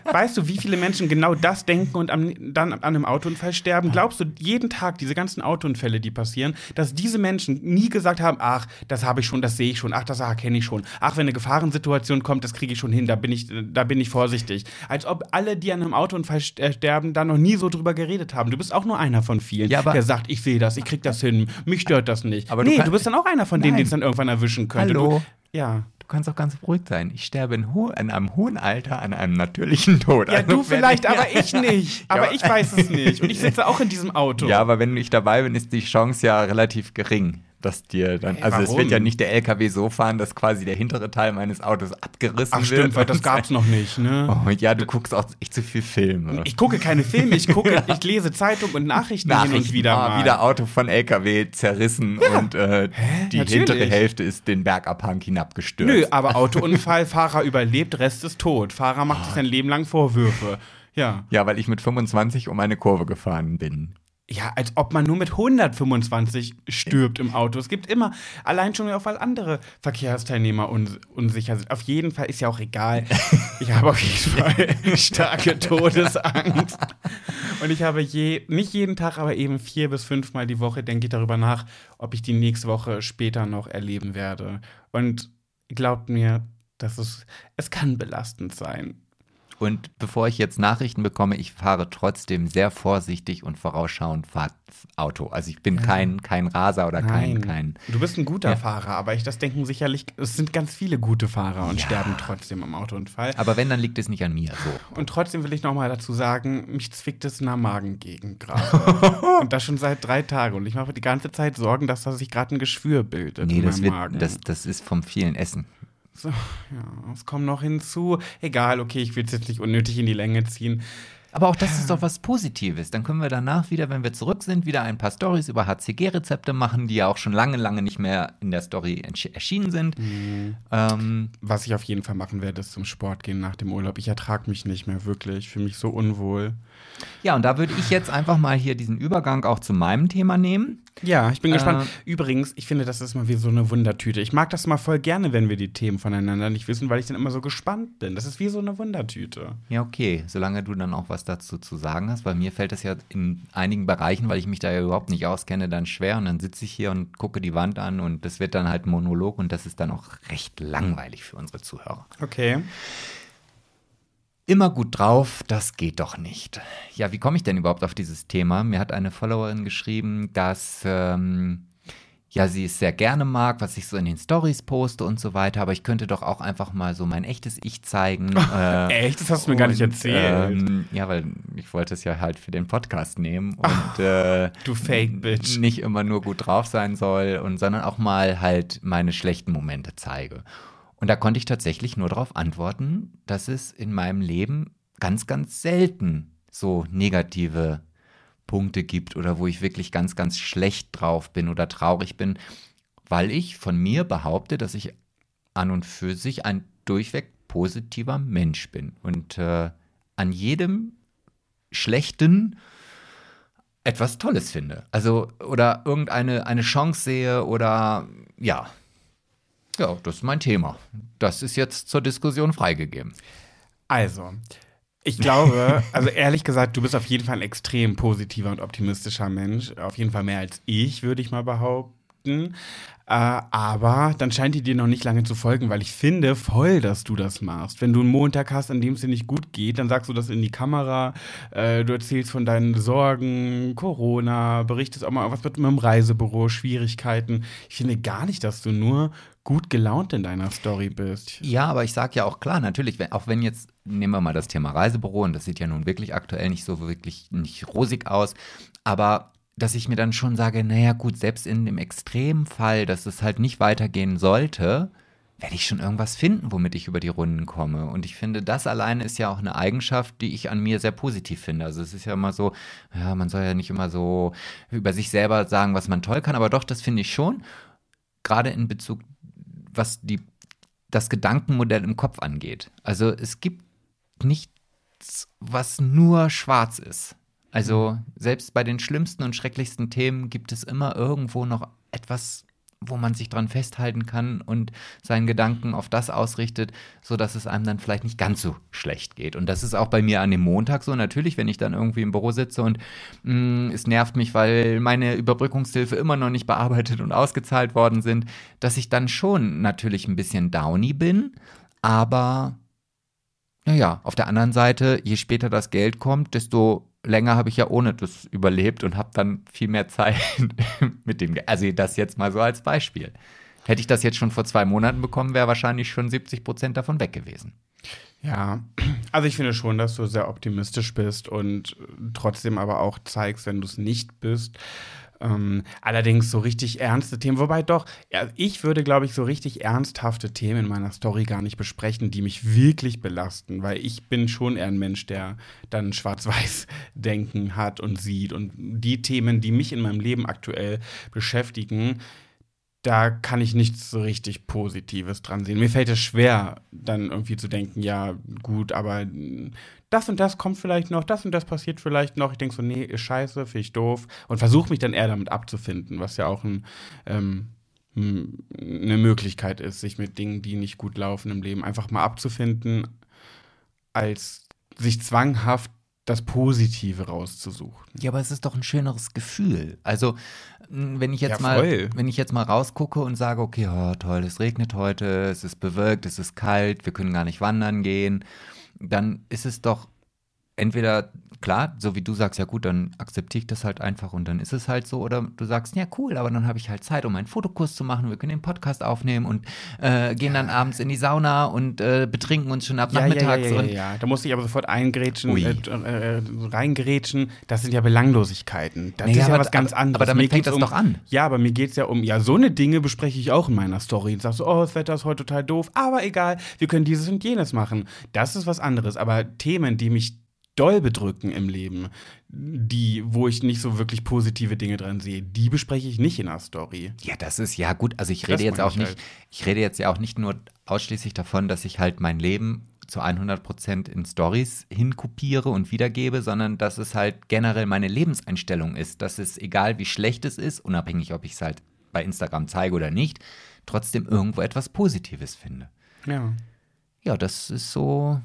weißt du, wie viele Menschen genau das denken und am, dann an einem Autounfall sterben? Glaubst du, jeden Tag diese ganzen Autounfälle, die passieren, dass diese Menschen nie gesagt haben, ach, das habe ich schon, das sehe ich schon, ach, das kenne ich schon, ach, wenn eine Gefahrensituation kommt, das kriege ich schon hin, da bin ich, da bin ich vorsichtig. Als ob alle, die an einem Autounfall äh, sterben, da noch nie so drüber geredet haben. Du bist auch nur einer von vielen, Ja, aber- der sagt, ich sehe das, ich krieg das hin, mich stört das nicht. Aber du nee, kann- du bist dann auch einer von denen, die es dann irgendwann erwischen könnte. Hallo? Du, ja. Du kannst auch ganz beruhigt sein. Ich sterbe in, in einem hohen Alter an einem natürlichen Tod. Ja, Also, du vielleicht, ich- aber ich nicht. Aber Ja. ich weiß es nicht. Und ich sitze auch in diesem Auto. Ja, aber wenn ich dabei bin, ist die Chance ja relativ gering, dass dir dann. Hey, also es warum? wird ja nicht der LKW so fahren, dass quasi der hintere Teil meines Autos abgerissen Ach wird. stimmt, weil das gab's noch nicht, ne? Oh, ja, du guckst auch echt zu viel Filme. Ich gucke keine Filme, ich gucke, ich lese Zeitung und Nachrichten, hin und wieder ah, mal. wieder Auto von LKW zerrissen und äh, die Natürlich. hintere Hälfte ist den Bergabhang hinabgestürzt. Nö, aber Autounfall, Fahrer überlebt, Rest ist tot. Fahrer macht sich sein Leben lang Vorwürfe. Ja. Ja, weil ich mit 25 um eine Kurve gefahren bin. Ja, als ob man nur mit 125 stirbt im Auto. Es gibt immer, allein schon auch, weil andere Verkehrsteilnehmer un unsicher sind. Auf jeden Fall ist ja auch egal. Ich habe auf jeden Fall starke Todesangst. Und ich habe je, nicht jeden Tag, aber eben vier bis fünfmal die Woche denke ich darüber nach, ob ich die nächste Woche später noch erleben werde. Und glaubt mir, dass es, es kann belastend sein. Und bevor ich jetzt Nachrichten bekomme, ich fahre trotzdem sehr vorsichtig und vorausschauend Fahr- Auto. Also ich bin kein, kein Raser oder kein, kein. Du bist ein guter Ja. Fahrer, aber ich das denken sicherlich, es sind ganz viele gute Fahrer und Ja. sterben trotzdem im Autounfall. Aber wenn, dann liegt es nicht an mir. So. Und trotzdem will ich noch mal dazu sagen, mich zwickt es in der Magengegend gerade. und das schon seit drei Tagen. Und ich mache die ganze Zeit Sorgen, dass da sich gerade ein Geschwür bildet Nee, in das, wird, Magen. das, das ist vom vielen Essen. So, ja, es kommt noch hinzu. Egal, okay, ich will es jetzt nicht unnötig in die Länge ziehen. Aber auch das ist doch was Positives. Dann können wir danach wieder, wenn wir zurück sind, wieder ein paar Stories über HCG-Rezepte machen, die ja auch schon lange, lange nicht mehr in der Story erschienen sind. Ähm, Was ich auf jeden Fall machen werde, ist zum Sport gehen nach dem Urlaub. Ich ertrage mich nicht mehr wirklich. Ich fühle mich so unwohl. Ja, und da würde ich jetzt einfach mal hier diesen Übergang auch zu meinem Thema nehmen. Ja, ich bin Äh, gespannt. Übrigens, ich finde, das ist mal wie so eine Wundertüte. Ich mag das mal voll gerne, wenn wir die Themen voneinander nicht wissen, weil ich dann immer so gespannt bin. Das ist wie so eine Wundertüte. Ja, okay, solange du dann auch was dazu zu sagen hast, weil mir fällt das ja in einigen Bereichen, weil ich mich da ja überhaupt nicht auskenne, dann schwer und dann sitze ich hier und gucke die Wand an und das wird dann halt ein Monolog und das ist dann auch recht langweilig für unsere Zuhörer. Okay. Immer gut drauf, das geht doch nicht. Ja, wie komme ich denn überhaupt auf dieses Thema? Mir hat eine Followerin geschrieben, dass ähm, ja sie es sehr gerne mag, was ich so in den Stories poste und so weiter, aber ich könnte doch auch einfach mal so mein echtes Ich zeigen. äh, Echt? Das hast du mir gar nicht und, erzählt. Ähm, ja, weil ich wollte es ja halt für den Podcast nehmen und äh, du Fake-Bitch. nicht immer nur gut drauf sein soll und sondern auch mal halt meine schlechten Momente zeige. Und da konnte ich tatsächlich nur darauf antworten, dass es in meinem Leben ganz, ganz selten so negative Punkte gibt oder wo ich wirklich ganz, ganz schlecht drauf bin oder traurig bin, weil ich von mir behaupte, dass ich an und für sich ein durchweg positiver Mensch bin und äh, an jedem schlechten etwas Tolles finde. Also, oder irgendeine eine Chance sehe oder ja. Ja, das ist mein Thema. Das ist jetzt zur Diskussion freigegeben. Also, Ich glaube, also ehrlich gesagt, du bist auf jeden Fall ein extrem positiver und optimistischer Mensch. Auf jeden Fall mehr als ich, würde ich mal behaupten. Äh, aber dann scheint die dir noch nicht lange zu folgen, weil ich finde voll, dass du das machst. Wenn du einen Montag hast, an dem es dir nicht gut geht, dann sagst du das in die Kamera, äh, du erzählst von deinen Sorgen, Corona, berichtest auch mal, was mit dem Reisebüro, Schwierigkeiten. Ich finde gar nicht, dass du nur gut gelaunt in deiner Story bist. Ja, aber ich sage ja auch klar, natürlich, auch wenn jetzt, nehmen wir mal das Thema Reisebüro, und das sieht ja nun wirklich aktuell nicht so wirklich nicht rosig aus, aber dass ich mir dann schon sage, naja gut, selbst in dem Extremfall, dass es halt nicht weitergehen sollte, werde ich schon irgendwas finden, womit ich über die Runden komme. Und ich finde, das alleine ist ja auch eine Eigenschaft, die ich an mir sehr positiv finde. Also es ist ja immer so, ja, man soll ja nicht immer so über sich selber sagen, was man toll kann, aber doch, das finde ich schon. Gerade in Bezug, was die, das Gedankenmodell im Kopf angeht. Also es gibt nichts, was nur schwarz ist. Also selbst bei den schlimmsten und schrecklichsten Themen gibt es immer irgendwo noch etwas, wo man sich dran festhalten kann und seinen Gedanken auf das ausrichtet, sodass es einem dann vielleicht nicht ganz so schlecht geht. Und das ist auch bei mir an dem Montag so. Natürlich, wenn ich dann irgendwie im Büro sitze und mh, mm, es nervt mich, weil meine Überbrückungshilfe immer noch nicht bearbeitet und ausgezahlt worden sind, dass ich dann schon natürlich ein bisschen downy bin, aber naja, auf der anderen Seite, je später das Geld kommt, desto länger habe ich ja ohne das überlebt und habe dann viel mehr Zeit mit dem. Also das jetzt mal so als Beispiel. Hätte ich das jetzt schon vor zwei Monaten bekommen, wäre wahrscheinlich schon 70 Prozent davon weg gewesen. Ja, also ich finde schon, dass du sehr optimistisch bist und trotzdem aber auch zeigst, wenn du es nicht bist, ähm, allerdings so richtig ernste Themen, wobei doch, ja, ich würde, glaube ich, so richtig ernsthafte Themen in meiner Story gar nicht besprechen, die mich wirklich belasten, weil ich bin schon eher ein Mensch, der dann schwarz-weiß denken hat und sieht. Und die Themen, die mich in meinem Leben aktuell beschäftigen, da kann ich nichts so richtig Positives dran sehen. Mir fällt es schwer, dann irgendwie zu denken, ja, gut, aber das und das kommt vielleicht noch, das und das passiert vielleicht noch. Ich denke so, nee, ist scheiße, finde ich doof. Und versuche mich dann eher damit abzufinden, was ja auch ein, ähm, eine Möglichkeit ist, sich mit Dingen, die nicht gut laufen im Leben, einfach mal abzufinden, als sich zwanghaft das Positive rauszusuchen. Ja, aber es ist doch ein schöneres Gefühl. Also, wenn ich jetzt ja, mal, wenn ich jetzt mal rausgucke und sage, okay, oh, toll, es regnet heute, es ist bewölkt, es ist kalt, wir können gar nicht wandern gehen dann ist es doch entweder klar, so wie du sagst, ja gut, dann akzeptiere ich das halt einfach und dann ist es halt so. Oder du sagst, ja cool, aber dann habe ich halt Zeit, um einen Fotokurs zu machen. Wir können den Podcast aufnehmen und äh, gehen dann abends in die Sauna und äh, betrinken uns schon ab ja, nachmittags. Ja, ja, ja, ja, Da muss ich aber sofort eingrätschen, äh, äh, reingrätschen. Das sind ja Belanglosigkeiten. Das nee, ist ja was ganz anderes. Aber damit fängt das um, doch an. Ja, aber mir geht es ja um, ja, so eine Dinge bespreche ich auch in meiner Story. Und sagst so, oh, das Wetter ist heute total doof, aber egal, wir können dieses und jenes machen. Das ist was anderes. Aber Themen, die mich doll bedrücken im Leben, die, wo ich nicht so wirklich positive Dinge dran sehe, die bespreche ich nicht in der Story. Ja, das ist ja gut. Also ich rede das jetzt auch nicht, halt. ich rede jetzt ja auch nicht nur ausschließlich davon, dass ich halt mein Leben zu 100 Prozent in Stories hinkopiere und wiedergebe, sondern dass es halt generell meine Lebenseinstellung ist, dass es egal wie schlecht es ist, unabhängig ob ich es halt bei Instagram zeige oder nicht, trotzdem irgendwo etwas Positives finde. Ja. Ja, das ist so,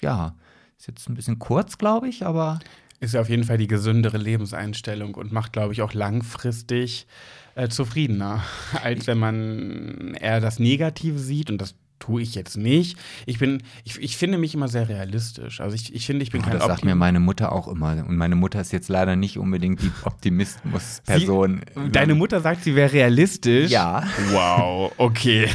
ja, ist jetzt ein bisschen kurz, glaube ich, aber. Ist ja auf jeden Fall die gesündere Lebenseinstellung und macht, glaube ich, auch langfristig äh, zufriedener, als wenn man eher das Negative sieht und das tue ich jetzt nicht. Ich bin, ich, ich finde mich immer sehr realistisch. Also ich, ich finde, ich bin oh, kein Das sagt mir meine Mutter auch immer. Und meine Mutter ist jetzt leider nicht unbedingt die Optimismus-Person. Deine Mutter sagt, sie wäre realistisch? Ja. Wow, okay.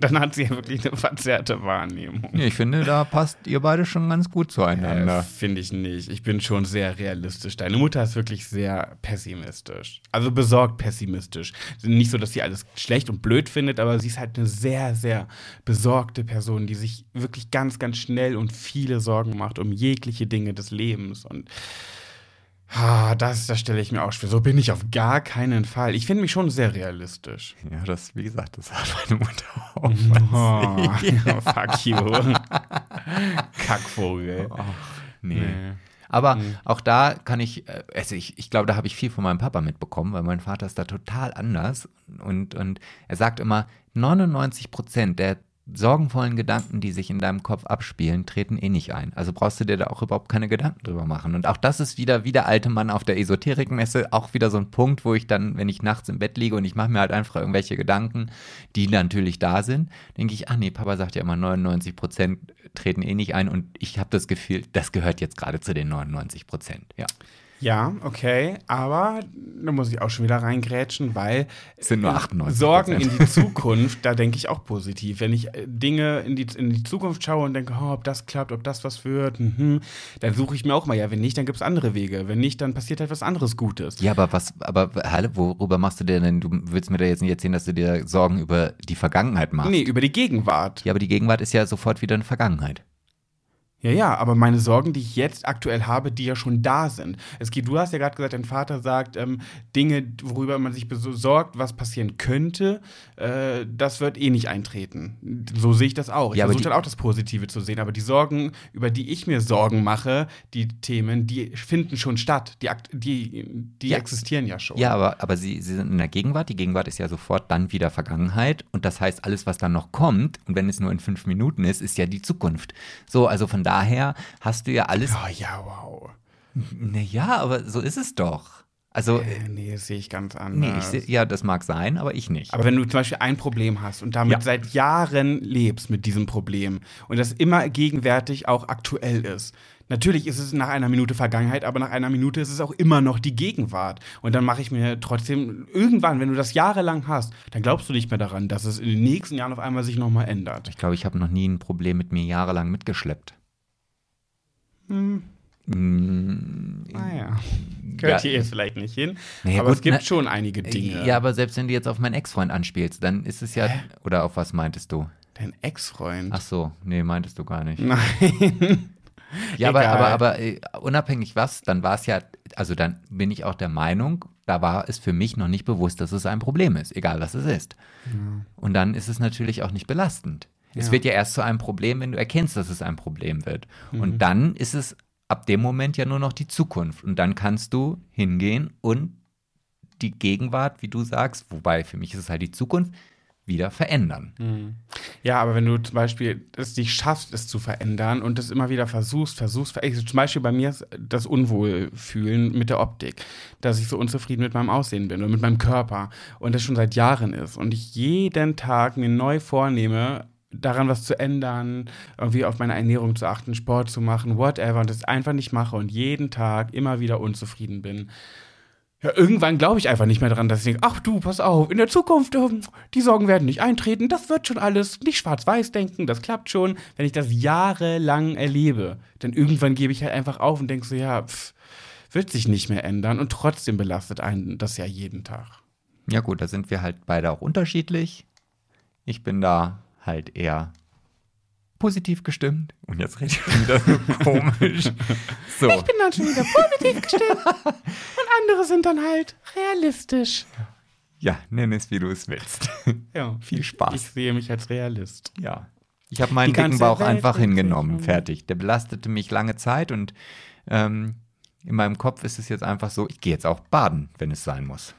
Dann hat sie ja wirklich eine verzerrte Wahrnehmung. Ich finde, da passt ihr beide schon ganz gut zueinander. Äh, finde ich nicht. Ich bin schon sehr realistisch. Deine Mutter ist wirklich sehr pessimistisch. Also besorgt pessimistisch. Nicht so, dass sie alles schlecht und blöd findet, aber sie ist halt eine sehr, sehr besorgte Person, die sich wirklich ganz, ganz schnell und viele Sorgen macht um jegliche Dinge des Lebens. Und ah, das, das stelle ich mir auch schwer. So bin ich auf gar keinen Fall. Ich finde mich schon sehr realistisch. Ja, das, wie gesagt, das hat meine Mutter auch. Oh, ja, fuck you. Kackvogel. Oh, nee. nee. Aber mhm. auch da kann ich, äh, also ich, ich glaube, da habe ich viel von meinem Papa mitbekommen, weil mein Vater ist da total anders. Und, und er sagt immer, 99 Prozent der sorgenvollen Gedanken, die sich in deinem Kopf abspielen, treten eh nicht ein. Also brauchst du dir da auch überhaupt keine Gedanken drüber machen. Und auch das ist wieder wie der alte Mann auf der Esoterikmesse, auch wieder so ein Punkt, wo ich dann, wenn ich nachts im Bett liege und ich mache mir halt einfach irgendwelche Gedanken, die natürlich da sind, denke ich, ah nee, Papa sagt ja immer, 99 Prozent treten eh nicht ein und ich habe das Gefühl, das gehört jetzt gerade zu den 99 Prozent, ja. Ja, okay, aber da muss ich auch schon wieder reingrätschen, weil Es sind nur 98 Sorgen in die Zukunft, da denke ich auch positiv. Wenn ich äh, Dinge in die, in die Zukunft schaue und denke, oh, ob das klappt, ob das was wird, mhm, dann suche ich mir auch mal, ja, wenn nicht, dann gibt es andere Wege. Wenn nicht, dann passiert etwas anderes Gutes. Ja, aber was, aber Halle, worüber machst du dir denn? Du willst mir da jetzt nicht erzählen, dass du dir Sorgen über die Vergangenheit machst. Nee, über die Gegenwart. Ja, aber die Gegenwart ist ja sofort wieder eine Vergangenheit. Ja, ja, aber meine Sorgen, die ich jetzt aktuell habe, die ja schon da sind. Es geht, du hast ja gerade gesagt, dein Vater sagt, ähm, Dinge, worüber man sich besorgt, was passieren könnte, äh, das wird eh nicht eintreten. So sehe ich das auch. Ich Ja, versuche dann auch das Positive zu sehen, aber die Sorgen, über die ich mir Sorgen mache, die Themen, die finden schon statt. Die, die, die Ja. existieren ja schon. Ja, aber, aber sie, sie sind in der Gegenwart. Die Gegenwart ist ja sofort dann wieder Vergangenheit. Und das heißt, alles, was dann noch kommt, und wenn es nur in fünf Minuten ist, ist ja die Zukunft. So, also von daher hast du ja alles. Oh, ja, wow. Naja, aber so ist es doch. Also, Äh, nee, das sehe ich ganz anders. nee, ich seh, ja, das mag sein, aber ich nicht. Aber wenn du zum Beispiel ein Problem hast und damit Ja. seit Jahren lebst mit diesem Problem und das immer gegenwärtig auch aktuell ist, natürlich ist es nach einer Minute Vergangenheit, aber nach einer Minute ist es auch immer noch die Gegenwart. Und dann mache ich mir trotzdem, irgendwann, wenn du das jahrelang hast, dann glaubst du nicht mehr daran, dass es in den nächsten Jahren auf einmal sich nochmal ändert. Ich glaube, ich habe noch nie ein Problem mit mir jahrelang mitgeschleppt. Hm, Mm, naja, gehört Ja. hier jetzt vielleicht nicht hin, Naja, aber gut, es gibt na- schon einige Dinge. Ja, aber selbst wenn du jetzt auf meinen Ex-Freund anspielst, dann ist es ja. Hä? Oder auf was meintest du? Dein Ex-Freund. Ach so, nee, meintest du gar nicht. Nein. Ja, aber, aber, aber äh, unabhängig was, dann war es ja, also dann bin ich auch der Meinung, da war es für mich noch nicht bewusst, dass es ein Problem ist, egal was es ist. Und dann ist es natürlich auch nicht belastend. Es Ja. wird ja erst zu einem Problem, wenn du erkennst, dass es ein Problem wird. Mhm. Und dann ist es ab dem Moment ja nur noch die Zukunft. Und dann kannst du hingehen und die Gegenwart, wie du sagst, wobei für mich ist es halt die Zukunft, wieder verändern. Ja, aber wenn du zum Beispiel es nicht schaffst, es zu verändern und es immer wieder versuchst, versuchst, ver- also zum Beispiel bei mir ist das Unwohlfühlen mit der Optik, dass ich so unzufrieden mit meinem Aussehen bin oder mit meinem Körper und das schon seit Jahren ist und ich jeden Tag mir neu vornehme, daran was zu ändern, irgendwie auf meine Ernährung zu achten, Sport zu machen, whatever und das einfach nicht mache und jeden Tag immer wieder unzufrieden bin. Ja, irgendwann glaube ich einfach nicht mehr dran, dass ich denke, ach du, pass auf, in der Zukunft, ähm, die Sorgen werden nicht eintreten, das wird schon alles, nicht schwarz-weiß denken, das klappt schon, wenn ich das jahrelang erlebe. Denn irgendwann gebe ich halt einfach auf und denke so, ja, pff, wird sich nicht mehr ändern und trotzdem belastet einen das ja jeden Tag. Ja gut, da sind wir halt beide auch unterschiedlich. Ich bin da halt eher positiv gestimmt. Und jetzt rede ich schon wieder so komisch. So, Ich bin dann schon wieder positiv gestimmt und andere sind dann halt realistisch. ja, nenn es, wie du es willst. Ja, Viel Spaß. Ich sehe mich als Realist. Ja. Ich habe meinen dicken Bauch Welt einfach hingenommen. Fertig. Der belastete mich lange Zeit und ähm, in meinem Kopf ist es jetzt einfach so, ich gehe jetzt auch baden, wenn es sein muss.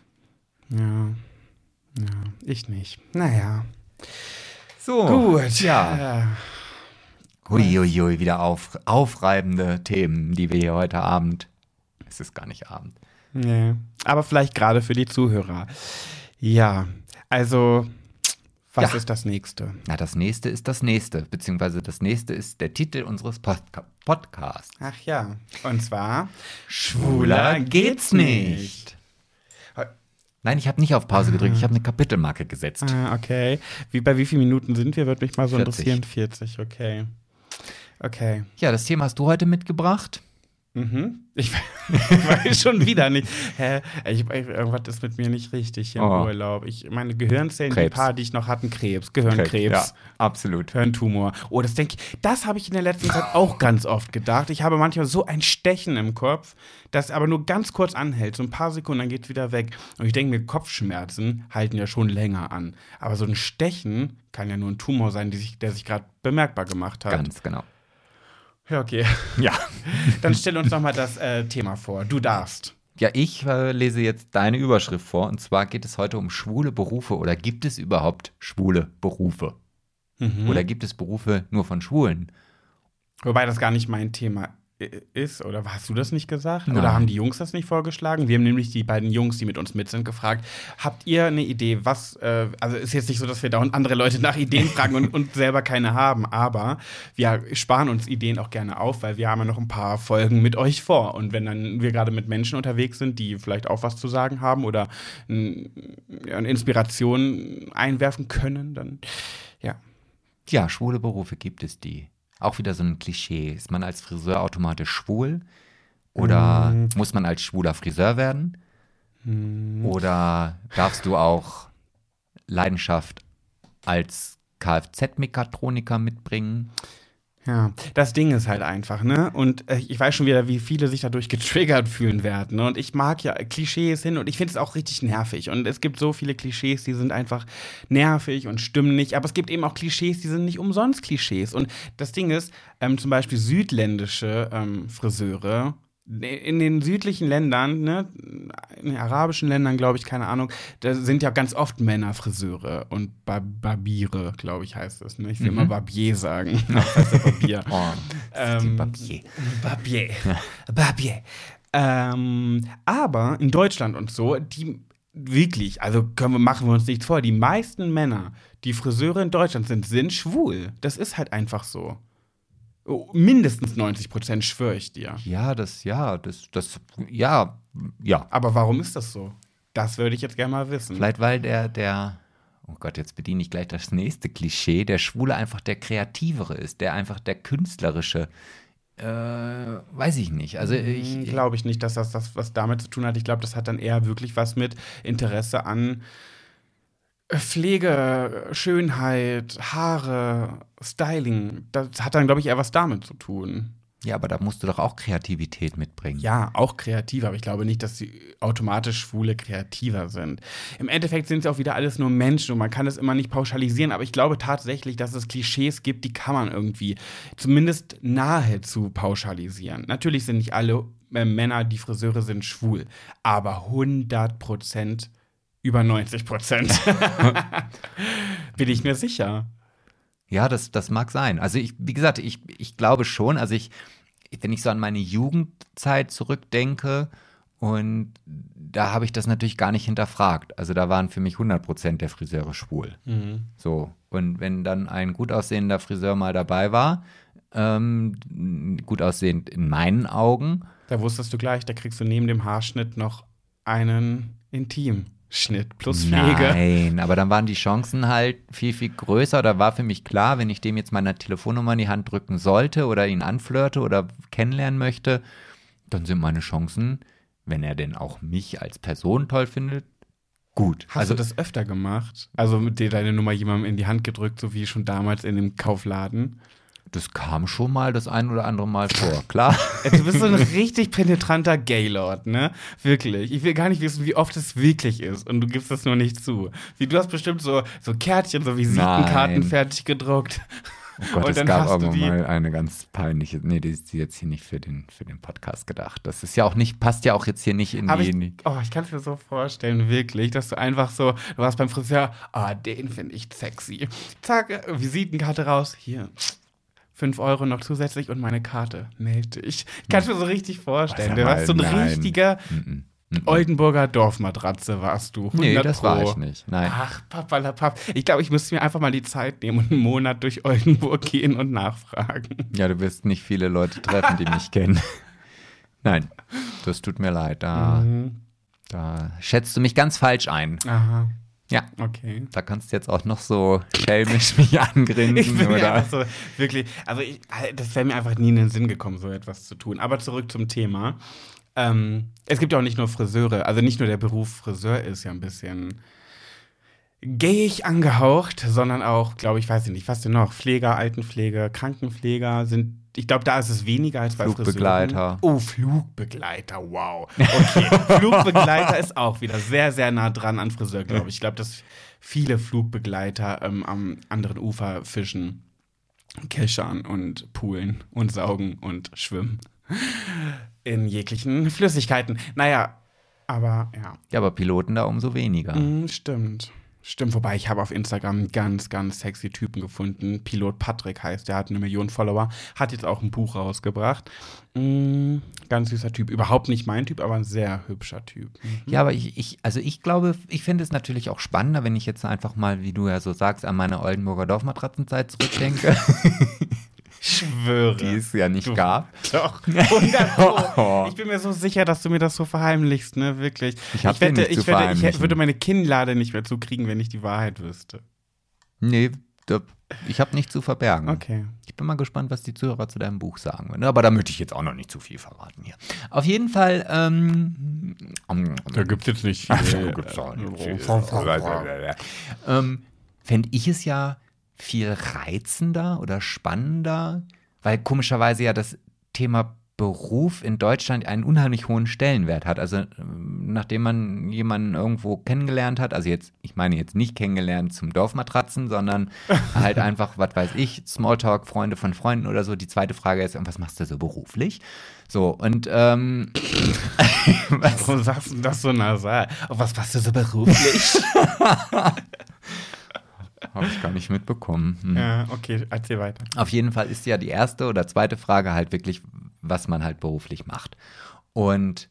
Ja, ja, ich nicht. Naja. So. Gut. Ja. Äh, Huiuiui, wieder auf, aufreibende Themen, die wir hier heute Abend. Es ist gar nicht Abend. Nee, aber vielleicht gerade für die Zuhörer. Ja, also, was Ja. ist das nächste? Na, das nächste ist das nächste, beziehungsweise das nächste ist der Titel unseres Podca Podcasts. Ach ja, und zwar Schwuler geht's nicht. Nein, ich habe nicht auf Pause gedrückt, ich habe eine Kapitelmarke gesetzt. Ah, okay. Wie, bei wie vielen Minuten sind wir? Würde mich mal so 40. interessieren. 40, okay. Okay. Ja, das Thema hast du heute mitgebracht. Mhm. Ich, weiß schon wieder nicht. Hä? Ich, irgendwas ist mit mir nicht richtig hier im Oh. Urlaub. Ich, meine Gehirnzellen, die Krebs. paar, die ich noch hatten, Krebs, Gehirnkrebs. Ja, absolut. Hirntumor. Oh, das denke ich, das habe ich in der letzten Zeit auch ganz oft gedacht. Ich habe manchmal so ein Stechen im Kopf, das aber nur ganz kurz anhält, so ein paar Sekunden, dann geht wieder weg. Und ich denke mir, Kopfschmerzen halten ja schon länger an. Aber so ein Stechen kann ja nur ein Tumor sein, die sich, der sich gerade bemerkbar gemacht hat. Ganz genau. Ja, okay. Ja. Dann stell uns noch mal das äh, Thema vor. Du darfst. Ja, ich äh, lese jetzt deine Überschrift vor und zwar geht es heute um schwule Berufe oder gibt es überhaupt schwule Berufe? Mhm. Oder gibt es Berufe nur von Schwulen? Wobei das gar nicht mein Thema i- ist, oder hast du das nicht gesagt? Nein. Oder haben die Jungs das nicht vorgeschlagen? Wir haben nämlich die beiden Jungs, die mit uns mit sind, gefragt, habt ihr eine Idee, was, äh, also ist jetzt nicht so, dass wir dauernd andere Leute nach Ideen fragen und, und selber keine haben, aber wir sparen uns Ideen auch gerne auf, weil wir haben ja noch ein paar Folgen mit euch vor. Und wenn dann wir gerade mit Menschen unterwegs sind, die vielleicht auch was zu sagen haben oder eine Inspiration einwerfen können, dann ja. Ja, schwule Berufe gibt es die. Auch wieder so ein Klischee. Ist man als Friseur automatisch schwul? Oder Mhm. muss man als schwuler Friseur werden? Oder darfst du auch Leidenschaft als Kfz-Mechatroniker mitbringen? Ja, das Ding ist halt einfach, ne? Und äh, ich weiß schon wieder, wie viele sich dadurch getriggert fühlen werden. Ne? Und ich mag ja Klischees hin und ich finde es auch richtig nervig. Und es gibt so viele Klischees, die sind einfach nervig und stimmen nicht. Aber es gibt eben auch Klischees, die sind nicht umsonst Klischees. Und das Ding ist, ähm, zum Beispiel südländische ähm, Friseure. In den südlichen Ländern, ne, in den arabischen Ländern, glaube ich, keine Ahnung, da sind ja ganz oft Männer Friseure und Bar Barbiere, glaube ich, heißt das. Ne? Ich will immer Barbier sagen. Das heißt ja Barbier. Oh, Ähm, Papier. Barbier. Barbier. Ähm, aber in Deutschland und so, die wirklich, also können wir, machen wir uns nichts vor, die meisten Männer, die Friseure in Deutschland sind, sind schwul. Das ist halt einfach so. Oh, mindestens 90 Prozent schwöre ich dir. Ja, das, ja, das, das, ja, ja. Aber warum ist das so? Das würde ich jetzt gerne mal wissen. Vielleicht weil der, der, oh Gott, jetzt bediene ich gleich das nächste Klischee, der Schwule einfach der Kreativere ist, der einfach der Künstlerische. Äh, weiß ich nicht. Also ich, glaube ich nicht, dass das, das was damit zu tun hat. Ich glaube, das hat dann eher wirklich was mit Interesse an Pflege, Schönheit, Haare, Styling. Das hat dann, glaube ich, eher was damit zu tun. ja, aber da musst du doch auch Kreativität mitbringen. Ja, auch kreativer, aber ich glaube nicht, dass sie automatisch Schwule kreativer sind. Im Endeffekt sind sie auch wieder alles nur Menschen und man kann es immer nicht pauschalisieren, aber ich glaube tatsächlich, dass es Klischees gibt, die kann man irgendwie zumindest nahezu pauschalisieren. Natürlich sind nicht alle äh, Männer, die Friseure sind, schwul, aber 100 Prozent, über 90 Prozent. Bin ich mir sicher. Ja, das, das mag sein. Also ich, wie gesagt, ich, ich glaube schon, also ich, wenn ich so an meine Jugendzeit zurückdenke und da habe ich das natürlich gar nicht hinterfragt. Also da waren für mich 100% der Friseure schwul. So, und wenn dann ein gut aussehender Friseur mal dabei war, ähm, gut aussehend in meinen Augen, Da wusstest du gleich, da kriegst du neben dem Haarschnitt noch einen Intimschnitt plus Pflege. Nein, aber dann waren die Chancen halt viel, viel größer. Da war für mich klar, wenn ich dem jetzt meine Telefonnummer in die Hand drücken sollte oder ihn anflirte oder kennenlernen möchte, dann sind meine Chancen, wenn er denn auch mich als Person toll findet, gut. Hast du das öfter gemacht? Also mit dir deine Nummer jemandem in die Hand gedrückt, so wie schon damals in dem Kaufladen? Das kam schon mal das ein oder andere Mal vor, klar. Du bist so ein richtig penetranter Gaylord, ne? Wirklich. Ich will gar nicht wissen, wie oft es wirklich ist. Und du gibst das nur nicht zu. Wie du hast bestimmt so, so Kärtchen, so Visitenkarten Nein. fertig gedruckt. Oh Gott, Und es dann gab aber die- mal eine ganz peinliche. Nee, die ist jetzt hier nicht für den, für den Podcast gedacht. Das ist ja auch nicht, passt ja auch jetzt hier nicht in Aber die. ich, oh, ich kann es mir so vorstellen, wirklich, dass du einfach so, du warst beim Friseur, ah, den finde ich sexy. Zack, Visitenkarte raus, hier. 5 Euro noch zusätzlich und meine Karte. Meld dich. Ich kann es mir so richtig vorstellen. Du warst so ein nein. richtiger mm. Oldenburger Dorfmatratze, warst du. Nee, 100 das war Pro. ich nicht. Nein. Ach, papalapap. Ich glaube, ich müsste mir einfach mal die Zeit nehmen und einen Monat durch Oldenburg gehen und nachfragen. Ja, du wirst nicht viele Leute treffen, die mich kennen. Nein, das tut mir leid. Da, Mhm. da schätzt du mich ganz falsch ein. Aha, Ja, okay. da kannst du jetzt auch noch so schelmisch mich Ich angrinsen bin mir oder. so, wirklich, also ich, das wäre mir einfach nie in den Sinn gekommen, so etwas zu tun. Aber zurück zum Thema. Ähm, es gibt ja auch nicht nur Friseure, also nicht nur der Beruf Friseur ist ja ein bisschen gayig angehaucht, sondern auch, glaube ich, weiß ich nicht, was denn noch? Pfleger, Altenpflege, Krankenpfleger sind, ich glaube, da ist es weniger als bei Flugbegleiter. Friseuren. Oh, Flugbegleiter, wow. Okay, Flugbegleiter ist auch wieder sehr, sehr nah dran an Friseur, glaube ich. Ich glaube, dass viele Flugbegleiter ähm, am anderen Ufer fischen, keschern und poolen und saugen und schwimmen. In jeglichen Flüssigkeiten. Naja, aber ja. Ja, aber Piloten da umso weniger. Mm, stimmt. Stimmt, wobei ich habe auf Instagram ganz, ganz sexy Typen gefunden. Pilot Patrick heißt, der hat eine Million Follower, hat jetzt auch ein Buch rausgebracht. Mm, ganz süßer Typ. Überhaupt nicht mein Typ, aber ein sehr hübscher Typ. Mhm. Ja, aber ich, ich, also ich glaube, ich finde es natürlich auch spannender, wenn ich jetzt einfach mal, wie du ja so sagst, an meine Oldenburger Dorfmatratzenzeit zurückdenke. Ich schwöre. die es ja nicht Du- gab. Doch, 100 Pro. Ich bin mir so sicher, dass du mir das so verheimlichst, ne? Wirklich. Ich dir wette, nicht zu ich, wette ich würde meine Kinnlade nicht mehr zukriegen, wenn ich die Wahrheit wüsste. Nee, da, ich habe nichts zu verbergen. Okay. Ich bin mal gespannt, was die Zuhörer zu deinem Buch sagen werden. Aber da möchte ich jetzt auch noch nicht zu viel verraten hier. Auf jeden Fall, ähm, gibt es jetzt nicht viel. Auch nicht viel. ähm, fände ich es ja viel reizender oder spannender, weil komischerweise ja das Thema Beruf in Deutschland einen unheimlich hohen Stellenwert hat. Also nachdem man jemanden irgendwo kennengelernt hat, also jetzt, ich meine jetzt nicht kennengelernt zum Dorfmatratzen, sondern halt einfach, was weiß ich, Smalltalk, Freunde von Freunden oder so. Die zweite Frage ist, was machst du so beruflich? So, und ähm, was, Warum sagst du das so nasal? Auf was machst du so beruflich? habe ich gar nicht mitbekommen. Hm. ja, okay, erzähl weiter. Auf jeden Fall ist ja die erste oder zweite Frage halt wirklich, was man halt beruflich macht. Und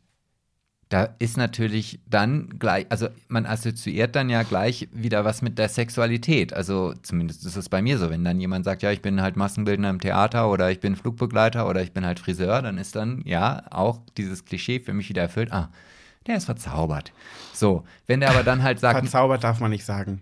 da ist natürlich dann gleich, also man assoziiert dann ja gleich wieder was mit der Sexualität. Also zumindest ist es bei mir so, wenn dann jemand sagt, ja, ich bin halt Massenbildner im Theater oder ich bin Flugbegleiter oder ich bin halt Friseur, dann ist dann ja auch dieses Klischee für mich wieder erfüllt. Ah, der ist verzaubert. So, wenn der aber dann halt sagt, Verzaubert darf man nicht sagen.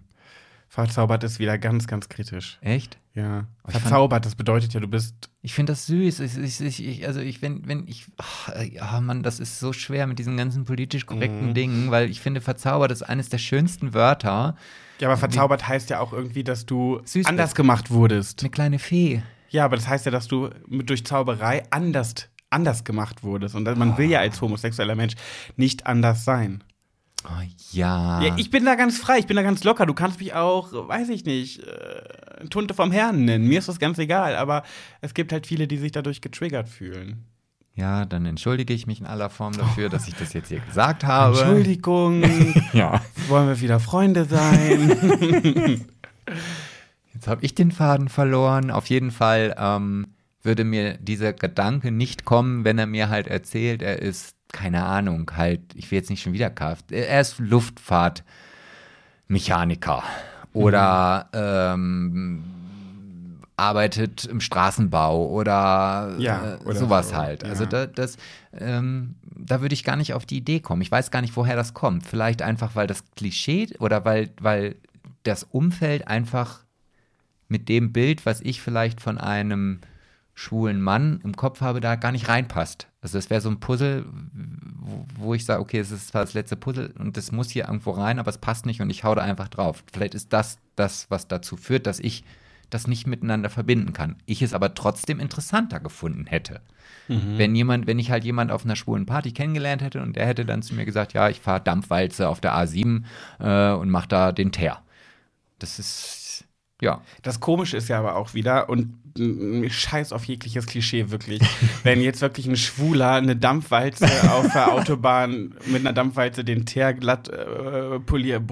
Verzaubert ist wieder ganz, ganz kritisch. echt? Ja. ich fand- Verzaubert, das bedeutet ja, du bist. Ich finde das süß. Ich, ich, ich, ich, also ich, wenn, wenn ich, ach, ja, Mann, das ist so schwer mit diesen ganzen politisch korrekten Mhm. Dingen, weil ich finde, verzaubert ist eines der schönsten Wörter. Ja, aber verzaubert heißt ja auch irgendwie, dass du Süß anders bist. gemacht wurdest. Eine kleine Fee. Ja, aber das heißt ja, dass du mit, durch Zauberei anders, anders gemacht wurdest. Und man will ja als homosexueller Mensch nicht anders sein. Oh, ja. Ja, ich bin da ganz frei, ich bin da ganz locker. Du kannst mich auch, weiß ich nicht, äh, Tunte vom Herrn nennen. Mir ist das ganz egal. Aber es gibt halt viele, die sich dadurch getriggert fühlen. ja, dann entschuldige ich mich in aller Form dafür, dass ich das jetzt hier gesagt habe. Entschuldigung, Ja. wollen wir wieder Freunde sein? Jetzt habe ich den Faden verloren. Auf jeden Fall ähm, würde mir dieser Gedanke nicht kommen, wenn er mir halt erzählt, er ist, keine Ahnung, halt, ich will jetzt nicht schon wieder Kfz, er ist Luftfahrtmechaniker oder ähm, arbeitet im Straßenbau oder, Ja, äh, oder sowas so, halt. Also ja. da, das, ähm, da würde ich gar nicht auf die Idee kommen. Ich weiß gar nicht, woher das kommt. Vielleicht einfach, weil das Klischee oder weil, weil das Umfeld einfach mit dem Bild, was ich vielleicht von einem schwulen Mann im Kopf habe, da gar nicht reinpasst. Also das wäre so ein Puzzle, wo, wo ich sage, okay, es ist zwar das letzte Puzzle und das muss hier irgendwo rein, aber es passt nicht und ich hau da einfach drauf. Vielleicht ist das das, was dazu führt, dass ich das nicht miteinander verbinden kann. Ich es aber trotzdem interessanter gefunden hätte. Wenn jemand, wenn ich halt jemand auf einer schwulen Party kennengelernt hätte und der hätte dann zu mir gesagt, ja, ich fahre Dampfwalze auf der A7 äh, und mach da den Teer. Das ist, ja. Das Komische ist ja aber auch wieder, und scheiß auf jegliches Klischee wirklich, wenn jetzt wirklich ein Schwuler eine Dampfwalze auf der Autobahn mit einer Dampfwalze den Teer glatt äh, poliert,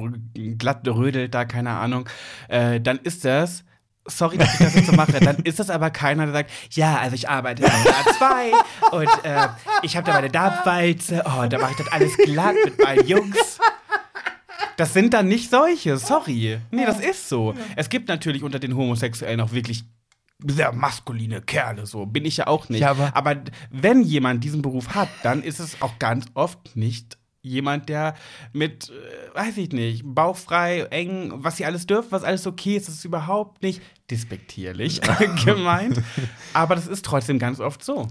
glatt rödelt da, keine Ahnung, äh, dann ist das. Sorry, dass ich das jetzt so mache. Dann ist das aber keiner, der sagt, ja, also ich arbeite bei der A2 und äh, ich habe da meine Dampfwalze, oh, da mache ich das alles glatt mit meinen Jungs. Das sind dann nicht solche, sorry. Nee, das ist so. Es gibt natürlich unter den Homosexuellen auch wirklich sehr maskuline Kerle, so bin ich ja auch nicht. Ja, aber- aber wenn jemand diesen Beruf hat, dann ist es auch ganz oft nicht jemand, der mit, äh, weiß ich nicht, bauchfrei, eng, was sie alles dürfen, was alles okay ist, das ist überhaupt nicht despektierlich gemeint. Aber das ist trotzdem ganz oft so.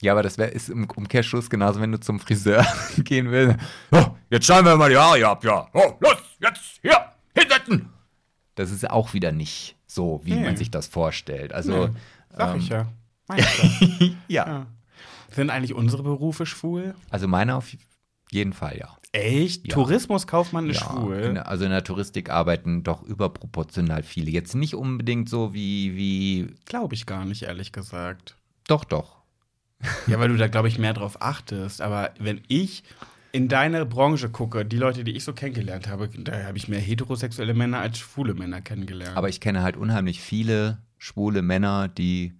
Ja, aber das wär, ist im Umkehrschluss genauso, wenn du zum Friseur gehen willst. Oh, jetzt schneiden wir mal die Haare ab, ja. Oh, los, jetzt hier, hinsetzen. Das ist auch wieder nicht so, wie Nee. man sich das vorstellt. Also, Nee, Sag ähm, ich ja. Ja. ja. Sind eigentlich unsere Berufe schwul? Also meine auf jeden Fall, ja. Echt? Ja. Tourismuskaufmann ist ja schwul? in, der- also in der Touristik arbeiten doch überproportional viele. Jetzt nicht unbedingt so wie, wie, Glaube ich gar nicht, ehrlich gesagt. doch, doch. Ja, weil du da, glaube ich, mehr drauf achtest. Aber wenn ich in deine Branche gucke, die Leute, die ich so kennengelernt habe, da habe ich mehr heterosexuelle Männer als schwule Männer kennengelernt. Aber ich kenne halt unheimlich viele schwule Männer, die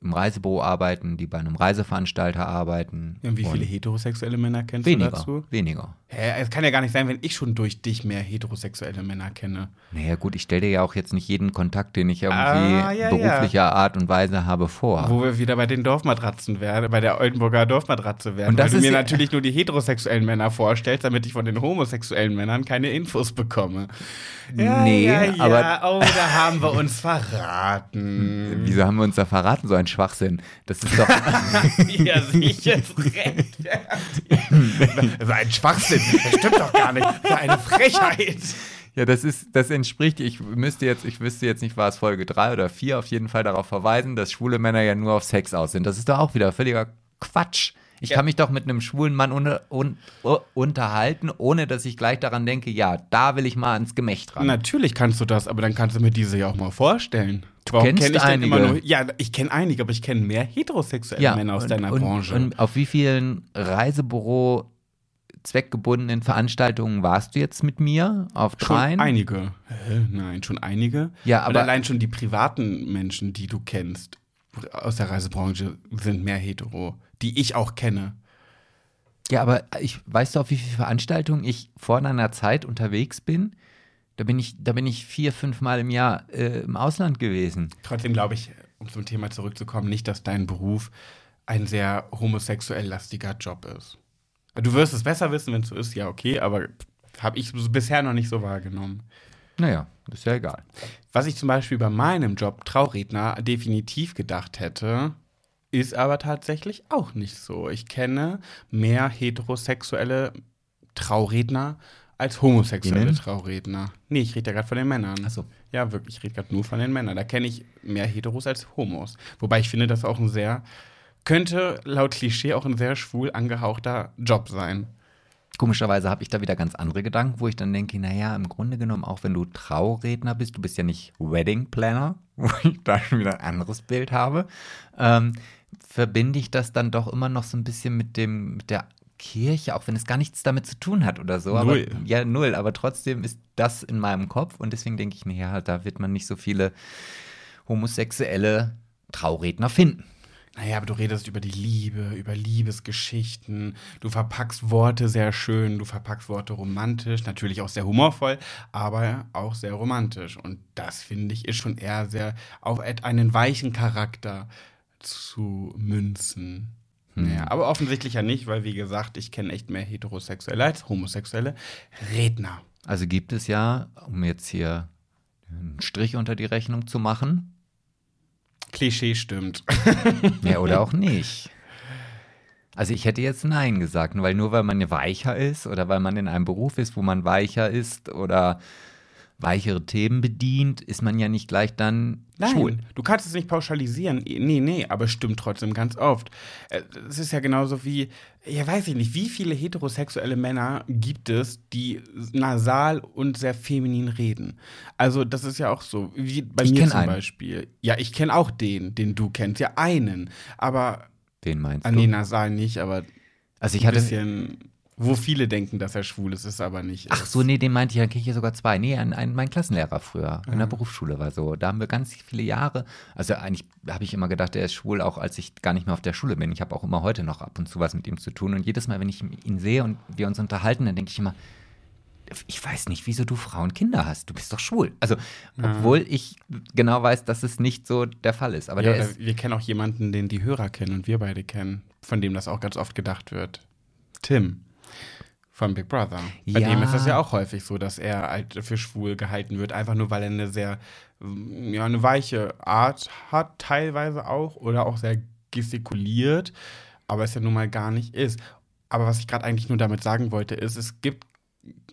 im Reisebüro arbeiten, die bei einem Reiseveranstalter arbeiten. Ja, und wie viele heterosexuelle Männer kennst Weniger, du dazu? weniger. Hä, es kann ja gar nicht sein, wenn ich schon durch dich mehr heterosexuelle Männer kenne. Naja gut, ich stelle dir ja auch jetzt nicht jeden Kontakt, den ich irgendwie Ah, ja, beruflicher Art und Weise habe vor. Wo wir wieder bei den Dorfmatratzen werden, bei der Oldenburger Dorfmatratze werden. Und das weil du mir ja- natürlich nur die heterosexuellen Männer vorstellst, damit ich von den homosexuellen Männern keine Infos bekomme. Nee, ja, ja. aber- Oh, da haben wir uns verraten. Wieso haben wir uns da verraten, so ein Schwachsinn? Das ist doch. ja, sehe ich jetzt recht. Ist ein Schwachsinn. Das stimmt doch gar nicht. Das ist eine Frechheit. ja, das ist, das entspricht, ich müsste jetzt, ich wüsste jetzt nicht, war es Folge 3 oder 4, auf jeden Fall darauf verweisen, dass schwule Männer ja nur auf Sex aus sind. Das ist doch auch wieder völliger Quatsch. Ich Ja. kann mich doch mit einem schwulen Mann un un un unterhalten, ohne dass ich gleich daran denke, ja, da will ich mal ans Gemächt ran. Natürlich kannst du das, aber dann kannst du mir diese ja auch mal vorstellen. Du kennst kenn ich denn immer einige. nur? Ja, ich kenne einige, aber ich kenne mehr heterosexuelle Männer aus und, deiner und, Branche. Und auf wie vielen Reisebüro zweckgebundenen Veranstaltungen warst du jetzt mit mir? Auf Schon dreien? einige. Hä? Nein, schon einige. Ja, Und aber- allein schon die privaten Menschen, die du kennst aus der Reisebranche, sind mehr hetero, die ich auch kenne. Ja, aber ich weißt du, auf wie viele Veranstaltungen ich vor deiner Zeit unterwegs bin? Da bin ich, da bin ich vier, fünf Mal im Jahr äh, im Ausland gewesen. Trotzdem glaube ich, um zum Thema zurückzukommen, nicht, dass dein Beruf ein sehr homosexuell lastiger Job ist. Du wirst es besser wissen, wenn es so ist, ja, okay, aber habe ich bisher noch nicht so wahrgenommen. Naja, ist ja egal. Was ich zum Beispiel bei meinem Job Trauredner definitiv gedacht hätte, ist aber tatsächlich auch nicht so. Ich kenne mehr heterosexuelle Trauredner als homosexuelle Innen? Trauredner. Nee, ich rede ja gerade von den Männern. Ach so. Ja, wirklich, ich rede gerade nur von den Männern. Da kenne ich mehr Heteros als Homos. Wobei ich finde, das auch ein sehr, könnte laut Klischee auch ein sehr schwul angehauchter Job sein. Komischerweise habe ich da wieder ganz andere Gedanken, wo ich dann denke, naja, im Grunde genommen, auch wenn du Trauredner bist, du bist ja nicht Wedding Planner, wo ich da schon wieder ein anderes Bild habe, ähm, verbinde ich das dann doch immer noch so ein bisschen mit dem, mit der Kirche, auch wenn es gar nichts damit zu tun hat oder so. Null. Aber, ja, null. Aber trotzdem ist das in meinem Kopf und deswegen denke ich, naja, da wird man nicht so viele homosexuelle Trauredner finden. Naja, aber du redest über die Liebe, über Liebesgeschichten. Du verpackst Worte sehr schön, du verpackst Worte romantisch, natürlich auch sehr humorvoll, aber auch sehr romantisch. Und das finde ich ist schon eher sehr auf einen weichen Charakter zu münzen. Naja, aber offensichtlich ja nicht, weil wie gesagt, ich kenne echt mehr heterosexuelle als homosexuelle Redner. Also gibt es ja, um jetzt hier einen Strich unter die Rechnung zu machen, Klischee stimmt. Ja, oder auch nicht. Also ich hätte jetzt Nein gesagt, weil nur weil man weicher ist oder weil man in einem Beruf ist, wo man weicher ist oder weichere Themen bedient, ist man ja nicht gleich dann schwul. Nein, du kannst es nicht pauschalisieren. Nee, nee, aber stimmt trotzdem ganz oft. Äh, Es ist ja genauso wie, ja, weiß ich nicht, wie viele heterosexuelle Männer gibt es, die nasal und sehr feminin reden? Also, das ist ja auch so, wie bei Ich mir zum einen. Beispiel. Ja, ich kenne auch den, den du kennst, ja, einen. Aber, Wen meinst ah, du? nee, nasal nicht, aber also ich ein hatte. bisschen, wo viele denken, dass er schwul ist, ist aber nicht. Ach so, nee, den meinte ich, dann kriege ich hier sogar zwei. Nee, ein, ein, mein Klassenlehrer früher in Ah. der Berufsschule war so. Da haben wir ganz viele Jahre, also eigentlich habe ich immer gedacht, er ist schwul, auch als ich gar nicht mehr auf der Schule bin. Ich habe auch immer heute noch ab und zu was mit ihm zu tun. Und jedes Mal, wenn ich ihn sehe und wir uns unterhalten, dann denke ich immer, ich weiß nicht, wieso du Frauen Kinder hast. Du bist doch schwul. Also, obwohl ich genau weiß, dass es nicht so der Fall ist. Aber Ja, ist. wir kennen auch jemanden, den die Hörer kennen und wir beide kennen, von dem das auch ganz oft gedacht wird. Tim von Big Brother. Bei Ja. dem ist das ja auch häufig so, dass er halt für schwul gehalten wird, einfach nur weil er eine sehr, mm, ja, eine weiche Art hat, teilweise auch, oder auch sehr gestikuliert, aber es ja nun mal gar nicht ist. Aber was ich gerade eigentlich nur damit sagen wollte, ist, es gibt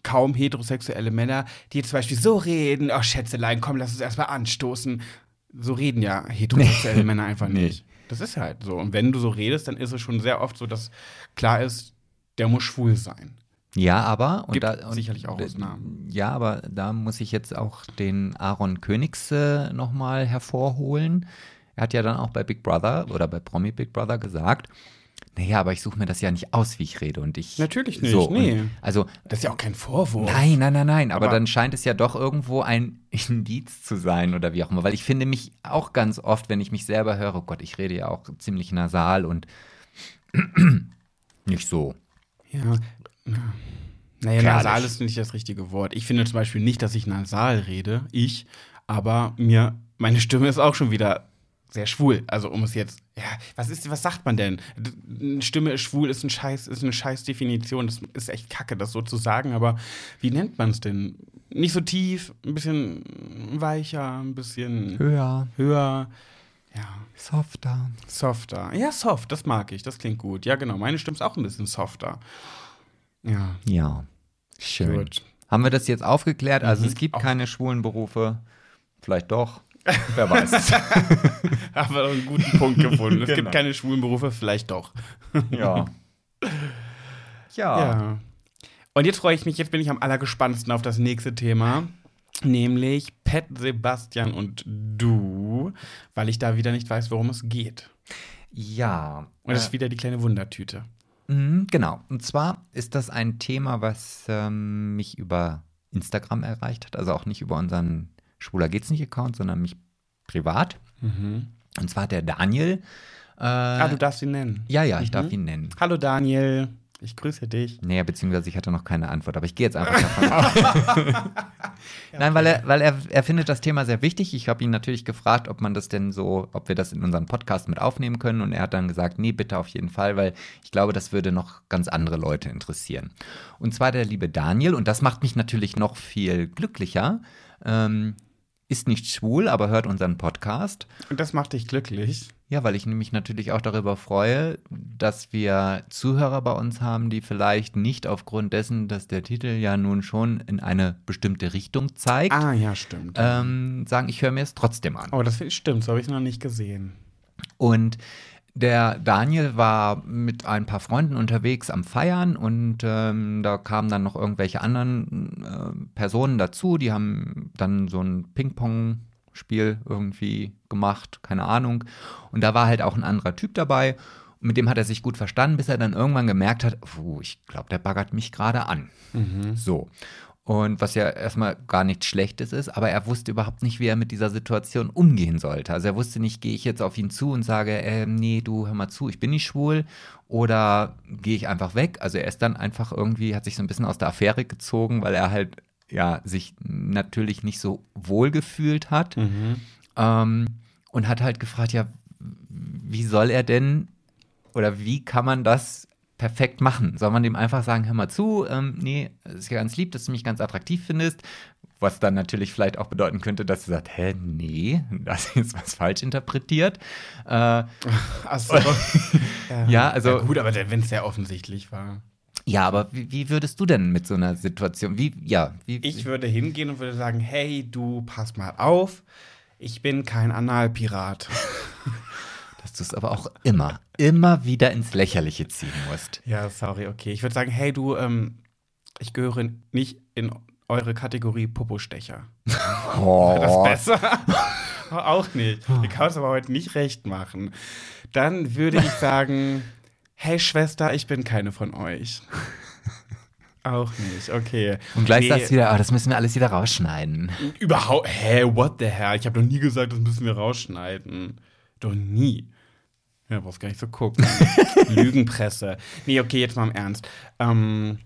kaum heterosexuelle Männer, die zum Beispiel so reden, oh Schätzelein, komm, lass uns erstmal anstoßen. So reden ja heterosexuelle Männer einfach nicht. Das ist halt so. Und wenn du so redest, dann ist es schon sehr oft so, dass klar ist, der muss schwul sein. Ja, aber. Und Gibt da, und, sicherlich auch Ausnahmen. Ja, aber da muss ich jetzt auch den Aaron Königs äh, nochmal hervorholen. Er hat ja dann auch bei Big Brother oder bei Promi Big Brother gesagt, Naja, aber ich suche mir das ja nicht aus, wie ich rede. Und ich. Natürlich nicht, So, nee. Also, Das ist ja auch kein Vorwurf. nein, nein, nein, nein. Aber, Aber- dann scheint es ja doch irgendwo ein Indiz zu sein oder wie auch immer. Weil ich finde mich auch ganz oft, wenn ich mich selber höre, oh Gott, ich rede ja auch ziemlich nasal und nicht so. Ja. ja. Naja, Kerlich. nasal ist nicht das richtige Wort. Ich finde zum Beispiel nicht, dass ich nasal rede, ich, aber mir, meine Stimme ist auch schon wieder sehr schwul. Also um es jetzt, ja, was ist, was sagt man denn? Stimme ist schwul, ist ein Scheiß, ist eine Scheißdefinition. Das ist echt kacke, das so zu sagen, aber wie nennt man es denn? Nicht so tief, ein bisschen weicher, ein bisschen Höher, höher. Ja, softer. softer. Ja, soft, das mag ich, das klingt gut. Ja, genau, meine Stimme ist auch ein bisschen softer. Ja, Ja, schön. gut. Haben wir das jetzt aufgeklärt? Also Mhm. es gibt Auf- keine schwulen Berufe. Vielleicht doch. Wer weiß. Haben wir doch einen guten Punkt gefunden. Es Genau. gibt keine schwulen Berufe, vielleicht doch. ja. Ja. Ja. Und jetzt freue ich mich, jetzt bin ich am allergespanntesten auf das nächste Thema. Nämlich Pet, Sebastian und du, weil ich da wieder nicht weiß, worum es geht. Ja. Und es Äh, ist wieder die kleine Wundertüte. Mhm, Genau. Und zwar ist das ein Thema, was ähm, mich über Instagram erreicht hat. Also auch nicht über unseren Schwuler geht's nicht Account, sondern mich privat. Und zwar der Daniel. Äh, ah, du darfst ihn nennen. ja, ja, ich Mhm. darf ihn nennen. Hallo Daniel, ich grüße dich. Naja, beziehungsweise ich hatte noch keine Antwort, aber ich gehe jetzt einfach davon aus. Nein, weil er, weil er, er findet das Thema sehr wichtig. Ich habe ihn natürlich gefragt, ob man das denn so, ob wir das in unseren Podcast mit aufnehmen können. Und er hat dann gesagt, nee, bitte auf jeden Fall, weil ich glaube, das würde noch ganz andere Leute interessieren. Und zwar der liebe Daniel, und das macht mich natürlich noch viel glücklicher. Ähm, ist nicht schwul, aber hört unseren Podcast. Und das macht dich glücklich. Ja, weil ich mich natürlich auch darüber freue, dass wir Zuhörer bei uns haben, die vielleicht nicht aufgrund dessen, dass der Titel ja nun schon in eine bestimmte Richtung zeigt, Ah, ja, stimmt. ähm, sagen, ich höre mir es trotzdem an. oh, das stimmt, so habe ich es noch nicht gesehen. Und der Daniel war mit ein paar Freunden unterwegs am Feiern und ähm, da kamen dann noch irgendwelche anderen äh, Personen dazu, die haben dann so ein Ping-Pong-Spiel irgendwie gemacht, keine Ahnung. Und da war halt auch ein anderer Typ dabei. Und mit dem hat er sich gut verstanden, bis er dann irgendwann gemerkt hat, puh, ich glaube, der baggert mich gerade an. So. Und was ja erstmal gar nichts Schlechtes ist, aber er wusste überhaupt nicht, wie er mit dieser Situation umgehen sollte. Also er wusste nicht, gehe ich jetzt auf ihn zu und sage, ähm, nee, du hör mal zu, ich bin nicht schwul oder gehe ich einfach weg. Also er ist dann einfach irgendwie, hat sich so ein bisschen aus der Affäre gezogen, weil er halt ja sich natürlich nicht so wohl gefühlt hat. Ähm, und hat halt gefragt, ja, wie soll er denn oder wie kann man das perfekt machen? Soll man dem einfach sagen, hör mal zu, ähm, nee, es ist ja ganz lieb, dass du mich ganz attraktiv findest, was dann natürlich vielleicht auch bedeuten könnte, dass du sagst, hä, nee, das ist jetzt was falsch interpretiert. Äh, Achso. Ja, also- Ja, gut, aber wenn es sehr offensichtlich war. ja, aber wie, wie würdest du denn mit so einer Situation, wie, ja, wie, Ich würde hingehen und würde sagen: Hey, du, pass mal auf. Ich bin kein Analpirat. dass du es aber auch immer, immer wieder ins Lächerliche ziehen musst. Ja, sorry, okay. Ich würde sagen: Hey, du, ähm, ich gehöre nicht in eure Kategorie Popostecher. Oh, Das besser? Auch nicht. Ich kann es aber heute nicht recht machen. Dann würde ich sagen: Hey, Schwester, ich bin keine von euch. Auch nicht, okay. Und gleich Nee, sagst du wieder, ah, das müssen wir alles wieder rausschneiden. Überhaupt, hä, what the hell? Ich habe doch nie gesagt, das müssen wir rausschneiden. Doch nie. Ja, brauchst gar nicht so gucken. Lügenpresse. Nee, okay, jetzt mal im Ernst. Ähm,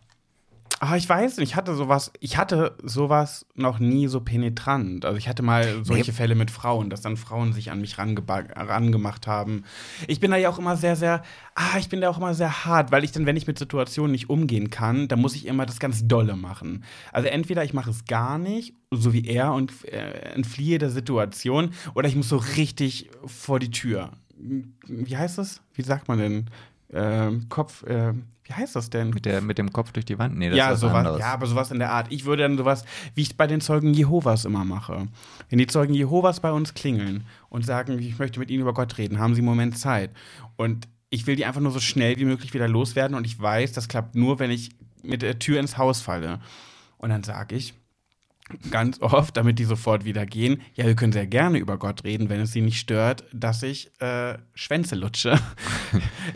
ah, ich weiß nicht, ich hatte sowas, ich hatte sowas noch nie so penetrant. Also ich hatte mal solche Nee. Fälle mit Frauen, dass dann Frauen sich an mich rangemacht haben. Ich bin da ja auch immer sehr, sehr, ah, ich bin da auch immer sehr hart, weil ich dann, wenn ich mit Situationen nicht umgehen kann, dann muss ich immer das ganz Dolle machen. Also entweder ich mache es gar nicht, so wie er, und äh, entfliehe der Situation, oder ich muss so richtig vor die Tür. Wie heißt das? Wie sagt man denn? Ähm, Kopf, äh, wie heißt das denn? Mit, der, mit dem Kopf durch die Wand? Nee, das ja, ist was sowas, anderes. ja, aber sowas in der Art. Ich würde dann sowas, wie ich bei den Zeugen Jehovas immer mache. Wenn die Zeugen Jehovas bei uns klingeln und sagen, ich möchte mit ihnen über Gott reden, haben sie einen Moment Zeit. Und ich will die einfach nur so schnell wie möglich wieder loswerden und ich weiß, das klappt nur, wenn ich mit der Tür ins Haus falle. Und dann sage ich, ganz oft, damit die sofort wieder gehen. Ja, wir können sehr gerne über Gott reden, wenn es sie nicht stört, dass ich äh, Schwänze lutsche.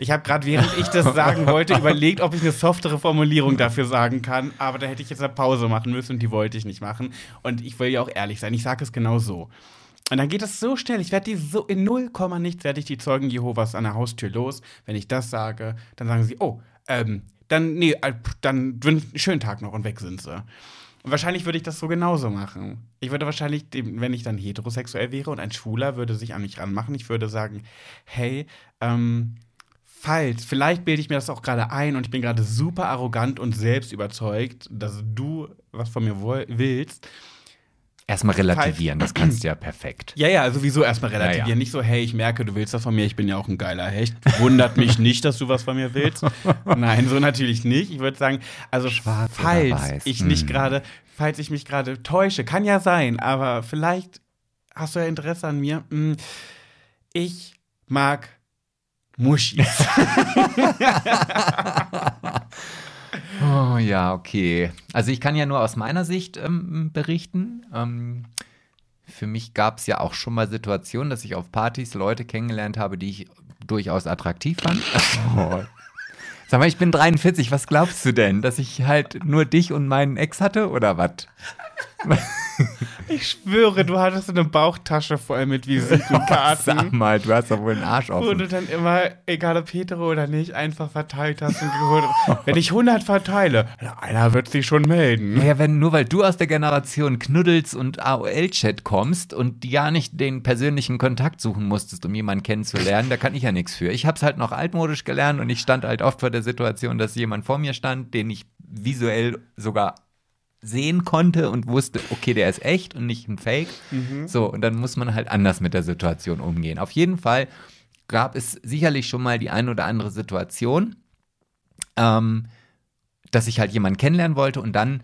Ich habe gerade, während ich das sagen wollte, überlegt, ob ich eine softere Formulierung dafür sagen kann, aber da hätte ich jetzt eine Pause machen müssen und die wollte ich nicht machen. Und ich will ja auch ehrlich sein, ich sage es genau so. Und dann geht es so schnell. Ich werde die so in 0, nichts werde ich die Zeugen Jehovas an der Haustür los. Wenn ich das sage, dann sagen sie, oh, ähm, dann, nee, äh, dann schönen Tag noch und weg sind sie. Und wahrscheinlich würde ich das so genauso machen. Ich würde wahrscheinlich, wenn ich dann heterosexuell wäre und ein Schwuler würde sich an mich ranmachen, ich würde sagen, hey, ähm, falls, vielleicht bilde ich mir das auch gerade ein und ich bin gerade super arrogant und selbst überzeugt, dass du was von mir willst. Erstmal relativieren, das kannst du ja perfekt. Ja, ja, sowieso erstmal relativieren. Ja, ja. Nicht so, hey, ich merke, du willst das von mir, ich bin ja auch ein geiler Hecht. Wundert mich nicht, dass du was von mir willst. Nein, so natürlich nicht. Ich würde sagen, also Schwarz falls ich nicht hm. gerade, falls ich mich gerade täusche, kann ja sein, aber vielleicht hast du ja Interesse an mir. Hm, ich mag Muschis. Oh ja, okay. Also ich kann ja nur aus meiner Sicht ähm, berichten. Ähm, für mich gab es ja auch schon mal Situationen, dass ich auf Partys Leute kennengelernt habe, die ich durchaus attraktiv fand. Oh. Sag mal, ich bin 43, was glaubst du denn? Dass ich halt nur dich und meinen Ex hatte oder was? Ich schwöre, du hattest eine Bauchtasche voll mit Visitenkarten. Sag mal, du hast doch wohl einen Arsch offen. Wo du dann immer, egal ob hetero oder nicht, einfach verteilt hast und geholt. wenn ich 100 verteile, einer wird sich schon melden. Ja, wenn, nur weil du aus der Generation Knuddels und AOL-Chat kommst und ja nicht den persönlichen Kontakt suchen musstest, um jemanden kennenzulernen, da kann ich ja nichts für. Ich hab's halt noch altmodisch gelernt und ich stand halt oft vor der Situation, dass jemand vor mir stand, den ich visuell sogar sehen konnte und wusste, okay, der ist echt und nicht ein Fake. Mhm. So, und dann muss man halt anders mit der Situation umgehen. Auf jeden Fall gab es sicherlich schon mal die ein oder andere Situation, ähm, dass ich halt jemanden kennenlernen wollte und dann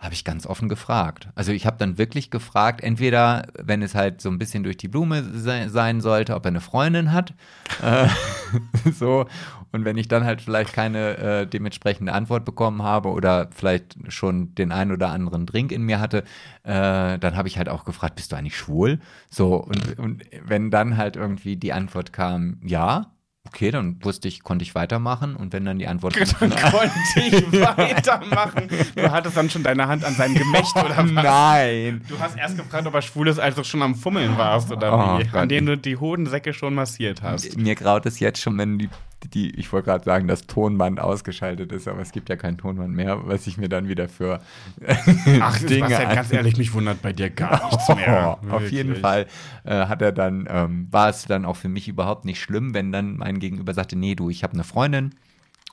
habe ich ganz offen gefragt. Also ich habe dann wirklich gefragt, entweder, wenn es halt so ein bisschen durch die Blume se sein sollte, ob er eine Freundin hat. Äh, so. Und wenn ich dann halt vielleicht keine äh, dementsprechende Antwort bekommen habe oder vielleicht schon den einen oder anderen Drink in mir hatte, äh, dann habe ich halt auch gefragt, bist du eigentlich schwul? So, und, und wenn dann halt irgendwie die Antwort kam, ja, Okay, dann wusste ich, konnte ich weitermachen und wenn dann die Antwort Dann konnte ich weitermachen. Du hattest dann schon deine Hand an seinem Gemächt oder was? Nein. Du hast erst gefragt, ob er schwul ist, als du schon am Fummeln warst oder oh, wie, an denen du die Hodensäcke schon massiert hast. Mir graut es jetzt schon, wenn die die, ich wollte gerade sagen, das Tonband ausgeschaltet ist, aber es gibt ja kein Tonband mehr, was ich mir dann wieder für Ach, Dinge ja ganz ehrlich, mich wundert bei dir gar nichts mehr. Oh, auf jeden Fall äh, hat er dann, ähm, war es dann auch für mich überhaupt nicht schlimm, wenn dann mein Gegenüber sagte, nee, du, ich habe eine Freundin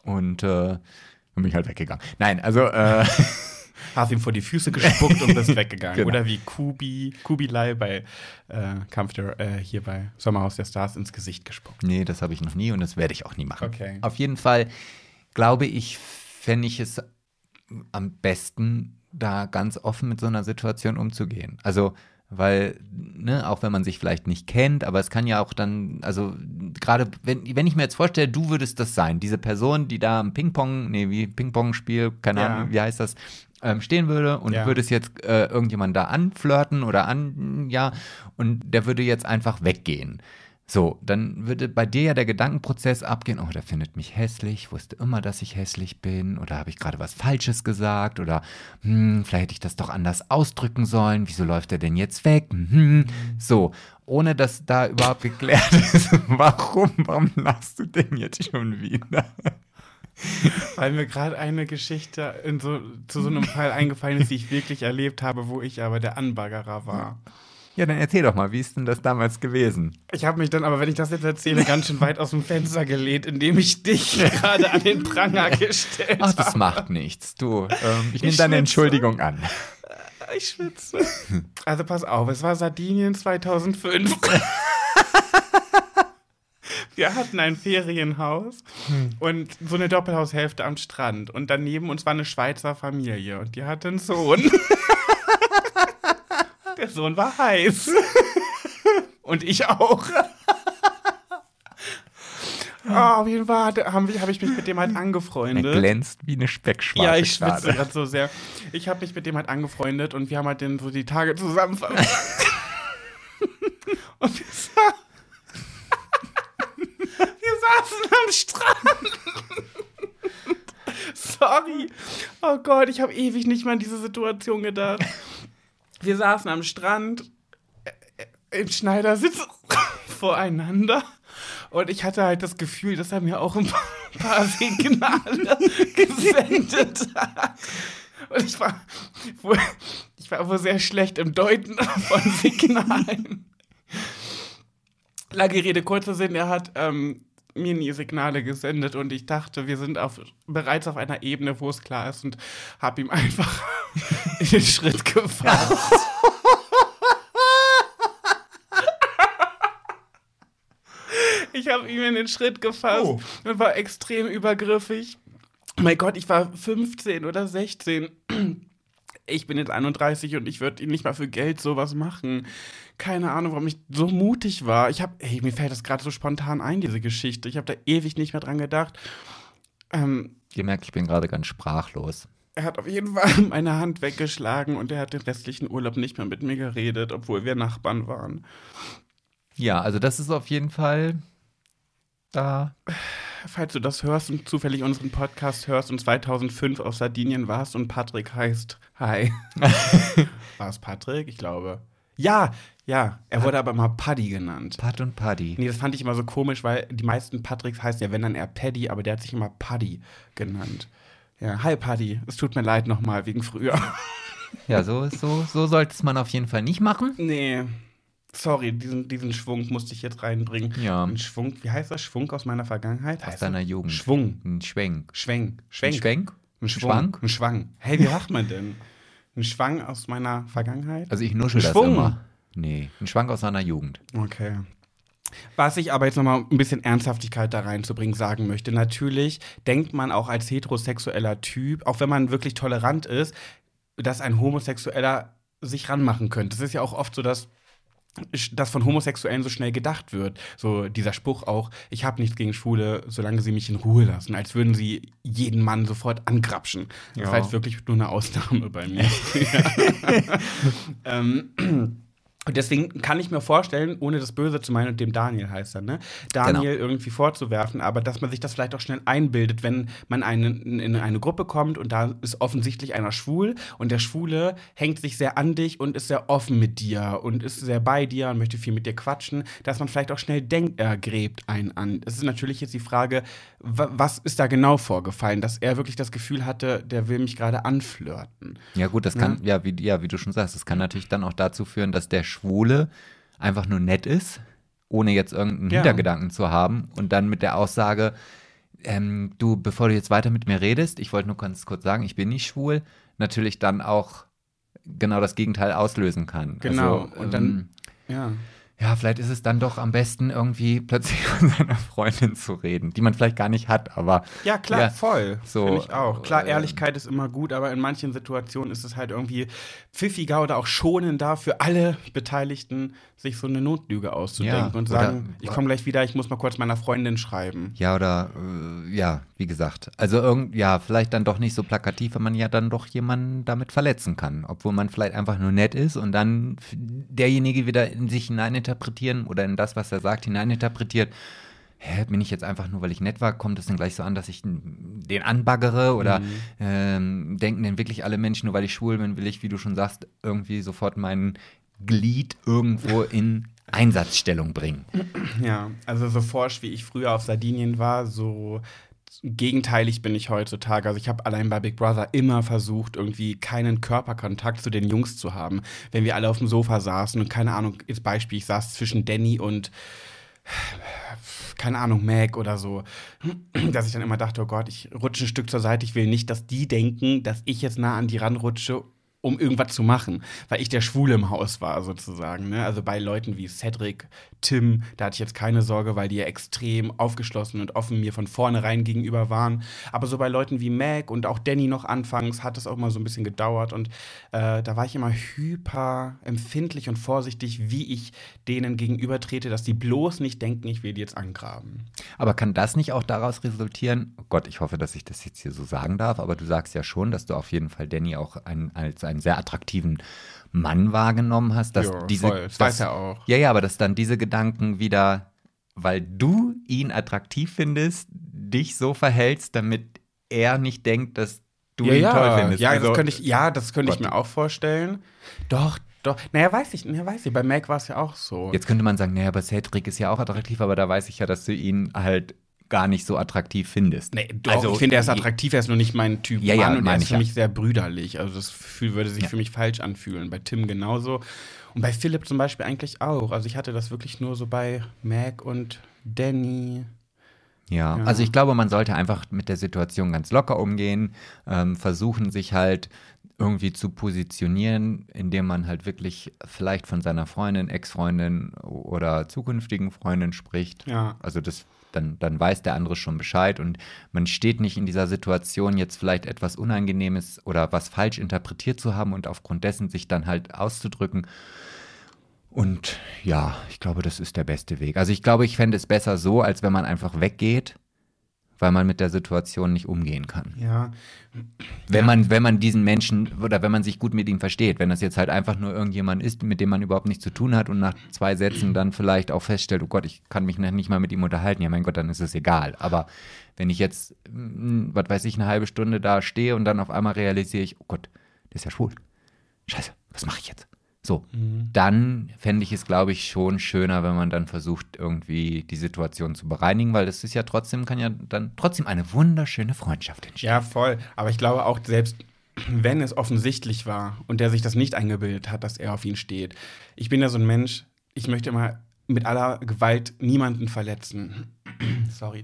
und äh, bin ich halt weggegangen. Nein, also äh, hast ihm vor die Füße gespuckt und bist weggegangen. Genau. Oder wie Kubi, Kubilai bei äh, Kampf der, äh, hier bei Sommerhaus der Stars ins Gesicht gespuckt. Nee, das habe ich noch nie und das werde ich auch nie machen. Okay. Auf jeden Fall glaube ich, fände ich es am besten, da ganz offen mit so einer Situation umzugehen. Also weil, ne, auch wenn man sich vielleicht nicht kennt, aber es kann ja auch dann, also gerade, wenn, wenn ich mir jetzt vorstelle, du würdest das sein, diese Person, die da im Ping-Pong, nee, wie Ping-Pong-Spiel, keine ja. Ahnung, wie heißt das, ähm, stehen würde und ja. würde es jetzt äh, irgendjemand da anflirten oder an, ja, und der würde jetzt einfach weggehen. So, dann würde bei dir ja der Gedankenprozess abgehen, oh, der findet mich hässlich, wusste immer, dass ich hässlich bin, oder habe ich gerade was Falsches gesagt, oder hm, vielleicht hätte ich das doch anders ausdrücken sollen, wieso läuft er denn jetzt weg? Mhm. So, ohne dass da überhaupt geklärt ist, warum, warum lachst du denn jetzt schon wieder? Weil mir gerade eine Geschichte so, zu so einem Fall eingefallen ist, die ich wirklich erlebt habe, wo ich aber der Anbaggerer war. Ja, dann erzähl doch mal, wie ist denn das damals gewesen? Ich habe mich dann, aber wenn ich das jetzt erzähle, ganz schön weit aus dem Fenster gelehnt, indem ich dich gerade an den Pranger gestellt habe. Ach, das macht nichts. Du, ähm, ich nehme deine Entschuldigung an. Ich schwitze. Also pass auf, es war Sardinien 2005. Wir hatten ein Ferienhaus hm. und so eine Doppelhaushälfte am Strand. Und daneben uns war eine Schweizer Familie und die hatte einen Sohn. Der Sohn war heiß. und ich auch. Oh, auf jeden Fall habe hab ich mich mit dem halt angefreundet. Er glänzt wie eine Speckschwarte. Ja, ich schwitze gerade so sehr. Ich habe mich mit dem halt angefreundet und wir haben halt den, so die Tage zusammen verbracht. und wir, sa saßen am Strand. Sorry. Oh Gott, ich habe ewig nicht mal an diese Situation gedacht. Wir saßen am Strand äh, äh, im Schneidersitz voreinander. Und ich hatte halt das Gefühl, dass er mir auch ein paar Signale gesendet hat. Und ich war, wohl, ich war wohl sehr schlecht im Deuten von Signalen. Lange Rede, kurzer Sinn, er hat ähm, mir nie Signale gesendet und ich dachte, wir sind auf, bereits auf einer Ebene, wo es klar ist und habe ihm einfach in den Schritt gefasst. ich habe ihm in den Schritt gefasst oh. und war extrem übergriffig. Mein Gott, ich war 15 oder 16. Ich bin jetzt 31 und ich würde nicht mal für Geld sowas machen. Keine Ahnung, warum ich so mutig war. Ich habe, ey, mir fällt das gerade so spontan ein, diese Geschichte. Ich habe da ewig nicht mehr dran gedacht. Ähm, Ihr merkt, ich bin gerade ganz sprachlos. Er hat auf jeden Fall meine Hand weggeschlagen und er hat den restlichen Urlaub nicht mehr mit mir geredet, obwohl wir Nachbarn waren. Ja, also das ist auf jeden Fall da. Falls du das hörst und zufällig unseren Podcast hörst und 2005 auf Sardinien warst und Patrick heißt, hi. War es Patrick? Ich glaube. Ja, ja. Er wurde aber immer Paddy genannt. Pat und Paddy. Nee, das fand ich immer so komisch, weil die meisten Patricks heißen ja, wenn dann eher Paddy, aber der hat sich immer Paddy genannt. Ja, hi Paddy. Es tut mir leid nochmal wegen früher. Ja, so, so, so sollte es man auf jeden Fall nicht machen. Nee. Sorry, diesen, diesen Schwung musste ich jetzt reinbringen. Ja. Ein Schwung, wie heißt das? Schwung aus meiner Vergangenheit? Aus deiner? Jugend. Schwung. Ein Schwenk. Schwenk. Ein Schwenk. Schwenk? Ein Schwung. Schwank? Ein Schwang. Hey, wie sagt man denn? Ein Schwang aus meiner Vergangenheit? Also ich nuschel das Schwung. immer. Nee, ein Schwank aus seiner Jugend. Okay. Was ich aber jetzt nochmal ein bisschen Ernsthaftigkeit da reinzubringen sagen möchte. Natürlich denkt man auch als heterosexueller Typ, auch wenn man wirklich tolerant ist, dass ein Homosexueller sich ranmachen könnte. Es ist ja auch oft so, dass dass von Homosexuellen so schnell gedacht wird. So dieser Spruch auch, ich habe nichts gegen Schwule, solange sie mich in Ruhe lassen, als würden sie jeden Mann sofort angrapschen. Das Ja. war jetzt wirklich nur eine Ausnahme bei mir. Ähm, und deswegen kann ich mir vorstellen, ohne das Böse zu meinen, und dem Daniel heißt er, ne? Daniel irgendwie vorzuwerfen, aber dass man sich das vielleicht auch schnell einbildet, wenn man eine, in eine Gruppe kommt und da ist offensichtlich einer schwul und der Schwule hängt sich sehr an dich und ist sehr offen mit dir und ist sehr bei dir und möchte viel mit dir quatschen, dass man vielleicht auch schnell denkt, er gräbt einen an. Es ist natürlich jetzt die Frage, wa- was ist da genau vorgefallen, dass er wirklich das Gefühl hatte, der will mich gerade anflirten. Ja, gut, das kann, ja, wie, ja, wie du schon sagst, das kann natürlich dann auch dazu führen, dass der Schwule einfach nur nett ist, ohne jetzt irgendeinen Ja. Hintergedanken zu haben und dann mit der Aussage, ähm, du, bevor du jetzt weiter mit mir redest, ich wollte nur ganz kurz sagen, ich bin nicht schwul, natürlich dann auch genau das Gegenteil auslösen kann. Genau, Also, und dann- ähm, Ja. Ja, vielleicht ist es dann doch am besten, irgendwie plötzlich von seiner Freundin zu reden, die man vielleicht gar nicht hat, aber Ja, klar, Ja, voll. so, Finde ich auch. Klar, äh, Ehrlichkeit ist immer gut, aber in manchen Situationen ist es halt irgendwie pfiffiger oder auch schonender für alle Beteiligten, sich so eine Notlüge auszudenken Ja, und oder- sagen, ich komme gleich wieder, ich muss mal kurz meiner Freundin schreiben. Ja, oder äh, ja, wie gesagt. Also irgend, ja, vielleicht dann doch nicht so plakativ, wenn man ja dann doch jemanden damit verletzen kann. Obwohl man vielleicht einfach nur nett ist und dann derjenige wieder in sich hineininterpretieren oder in das, was er sagt, hineininterpretiert. Hä, bin ich jetzt einfach nur, weil ich nett war, kommt es dann gleich so an, dass ich den anbaggere oder ähm, denken denn wirklich alle Menschen, nur weil ich schwul bin, will ich, wie du schon sagst, irgendwie sofort mein Glied irgendwo in Einsatzstellung bringen. Ja, also so forsch wie ich früher auf Sardinien war, so gegenteilig bin ich heutzutage. Also ich habe allein bei Big Brother immer versucht, irgendwie keinen Körperkontakt zu den Jungs zu haben. Wenn wir alle auf dem Sofa saßen und keine Ahnung, jetzt Beispiel, ich saß zwischen Danny und keine Ahnung, Mac oder so, dass ich dann immer dachte, oh Gott, ich rutsche ein Stück zur Seite, ich will nicht, dass die denken, dass ich jetzt nah an die ranrutsche um irgendwas zu machen, weil ich der Schwule im Haus war, sozusagen. Ne? Also bei Leuten wie Cedric, Tim, da hatte ich jetzt keine Sorge, weil die ja extrem aufgeschlossen und offen mir von vornherein gegenüber waren. Aber so bei Leuten wie Mac und auch Danny noch anfangs hat es auch mal so ein bisschen gedauert und äh, da war ich immer hyper empfindlich und vorsichtig, wie ich denen gegenüber trete, dass die bloß nicht denken, ich will die jetzt angraben. Aber kann das nicht auch daraus resultieren? Oh Gott, ich hoffe, dass ich das jetzt hier so sagen darf, aber du sagst ja schon, dass du auf jeden Fall Danny auch ein, als einen sehr attraktiven Mann wahrgenommen hast, dass Ja, diese, voll. Das dass, weiß er auch. Ja, ja, aber dass dann diese Gedanken wieder, weil du ihn attraktiv findest, dich so verhältst, damit er nicht denkt, dass du ja, ihn ja. toll findest. Ja, Also- das könnte ich, ja, das könnte ich Gott. mir auch vorstellen. Doch, doch. Naja, weiß ich, naja, weiß ich. Bei Mac war es ja auch so. Jetzt könnte man sagen, naja, aber Cedric ist ja auch attraktiv, aber da weiß ich ja, dass du ihn halt gar nicht so attraktiv findest. Nee, doch, ich finde, er ist attraktiv, er ist nur nicht mein Typ Ja, ja, Mann und er ist ich für ja. mich sehr brüderlich. Also das Gefühl würde sich Ja. für mich falsch anfühlen. Bei Tim genauso. Und bei Philipp zum Beispiel eigentlich auch. Also ich hatte das wirklich nur so bei Mac und Danny. Ja, Ja. also ich glaube, man sollte einfach mit der Situation ganz locker umgehen, ähm, versuchen sich halt irgendwie zu positionieren, indem man halt wirklich vielleicht von seiner Freundin, Ex-Freundin oder zukünftigen Freundin spricht. Ja. Also das, dann, dann weiß der andere schon Bescheid und man steht nicht in dieser Situation, jetzt vielleicht etwas Unangenehmes oder was falsch interpretiert zu haben und aufgrund dessen sich dann halt auszudrücken. Und ja, ich glaube, das ist der beste Weg. Also ich glaube, ich fände es besser so, als wenn man einfach weggeht, weil man mit der Situation nicht umgehen kann. Ja. Wenn man, wenn man diesen Menschen oder wenn man sich gut mit ihm versteht, wenn das jetzt halt einfach nur irgendjemand ist, mit dem man überhaupt nichts zu tun hat und nach zwei Sätzen dann vielleicht auch feststellt, oh Gott, ich kann mich nicht mal mit ihm unterhalten, ja mein Gott, dann ist es egal. Aber wenn ich jetzt, mm, was weiß ich, eine halbe Stunde da stehe und dann auf einmal realisiere ich, oh Gott, der ist ja schwul. Scheiße, was mache ich jetzt? So, dann fände ich es, glaube ich, schon schöner, wenn man dann versucht, irgendwie die Situation zu bereinigen, weil das ist ja trotzdem, kann ja dann trotzdem eine wunderschöne Freundschaft entstehen. Ja, voll. Aber ich glaube auch, selbst wenn es offensichtlich war und der sich das nicht eingebildet hat, dass er auf ihn steht. Ich bin ja so ein Mensch, ich möchte immer mit aller Gewalt niemanden verletzen. Sorry.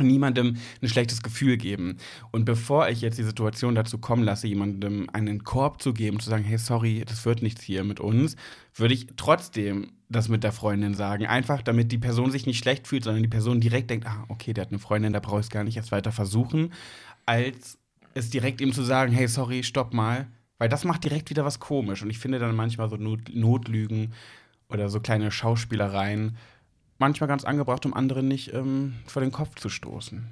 Niemandem ein schlechtes Gefühl geben. Und bevor ich jetzt die Situation dazu kommen lasse, jemandem einen Korb zu geben, zu sagen, hey, sorry, das wird nichts hier mit uns, würde ich trotzdem das mit der Freundin sagen. Einfach, damit die Person sich nicht schlecht fühlt, sondern die Person direkt denkt, ah, okay, der hat eine Freundin, da brauche ich es gar nicht erst weiter versuchen, als es direkt ihm zu sagen, hey, sorry, stopp mal. Weil das macht direkt wieder was komisch. Und ich finde dann manchmal so Not Notlügen oder so kleine Schauspielereien manchmal ganz angebracht, um andere nicht ähm, vor den Kopf zu stoßen.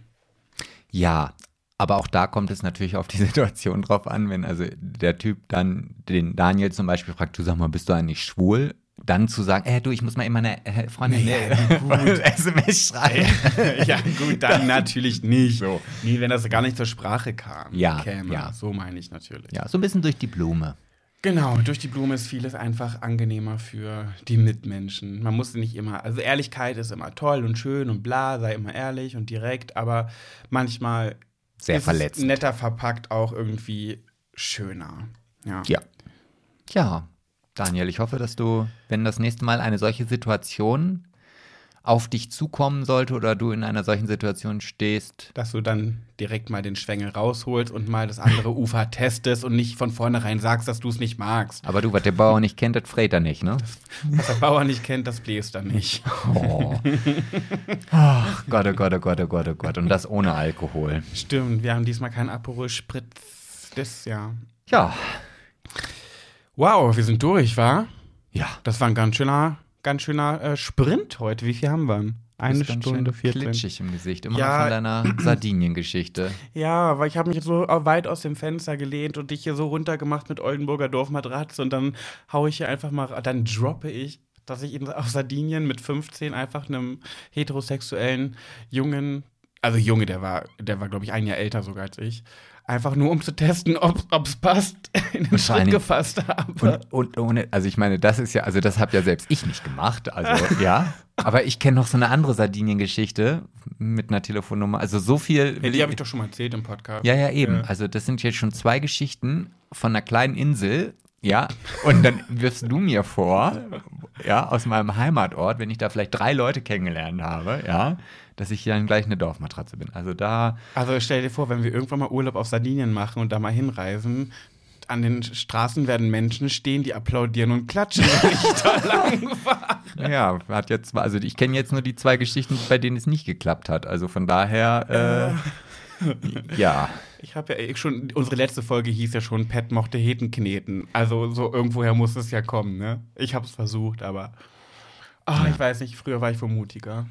Ja, aber auch da kommt es natürlich auf die Situation drauf an, wenn also der Typ dann den Daniel zum Beispiel fragt, du sag mal, bist du eigentlich schwul? Dann zu sagen, äh, du, ich muss mal eben meine äh, Freundin Ja, äh, gut. SMS schreiben. ja, gut, dann natürlich nicht. So. Nie, wenn das gar nicht zur Sprache kam. Ja, käme. ja. So meine ich natürlich. Ja, so ein bisschen durch die Blume. Genau, durch die Blume ist vieles einfach angenehmer für die Mitmenschen. Man muss nicht immer, also Ehrlichkeit ist immer toll und schön und bla, sei immer ehrlich und direkt, aber manchmal Sehr ist verletzend. netter verpackt auch irgendwie schöner. Ja. Ja. Ja, Daniel, ich hoffe, dass du, wenn das nächste Mal eine solche Situation auf dich zukommen sollte oder du in einer solchen Situation stehst, Dass du dann direkt mal den Schwengel rausholst und mal das andere Ufer testest und nicht von vornherein sagst, dass du es nicht magst. aber du, was der Bauer nicht kennt, das frät er nicht, ne? Was der Bauer nicht kennt, das bläst er nicht. Oh. Ach Gott, oh Gott, oh Gott, oh Gott, oh Gott. Und das ohne Alkohol. Stimmt, wir haben diesmal kein Aperol Spritz. Das ja. Ja. Wow, wir sind durch, wa? Ja. Das war ein ganz schöner, ganz schöner äh, Sprint heute. Wie viel haben wir? Eine Bist ganz Stunde, 14. klitschig im Gesicht. Immer Ja. noch von deiner Sardinien-Geschichte. Ja, weil ich habe mich so weit aus dem Fenster gelehnt und dich hier so runtergemacht mit Oldenburger Dorfmatratze und dann haue ich hier einfach mal, dann droppe ich, dass ich auf Sardinien mit 15 einfach einem heterosexuellen Jungen, also Junge, der war, der war glaube ich ein Jahr älter sogar als ich, einfach nur um zu testen, ob es passt, in den Schritt gefasst habe. Und, und ohne, also ich meine, das ist ja, also das habe ja selbst ich nicht gemacht, also ja. Aber ich kenne noch so eine andere Sardinien-Geschichte mit einer Telefonnummer. Also so viel. Ja, die habe ich doch schon mal erzählt im Podcast. Ja, ja, eben. Ja. Also das sind jetzt schon zwei Geschichten von einer kleinen Insel. Ja, und dann wirfst du mir vor, ja, aus meinem Heimatort, wenn ich da vielleicht drei Leute kennengelernt habe, ja, dass ich dann gleich eine Dorfmatratze bin. Also da, Also stell dir vor, wenn wir irgendwann mal Urlaub auf Sardinien machen und da mal hinreisen, an den Straßen werden Menschen stehen, die applaudieren und klatschen, wenn ich da lang. Ja, hat jetzt, also ich kenne jetzt nur die zwei Geschichten, bei denen es nicht geklappt hat. Also von daher, äh, ja. Ich habe ja schon, unsere letzte Folge hieß ja schon, Pat mochte Heten kneten. Also so irgendwoher muss es ja kommen, ne? Ich habe es versucht, aber ah, ich weiß nicht, früher war ich wohl mutiger.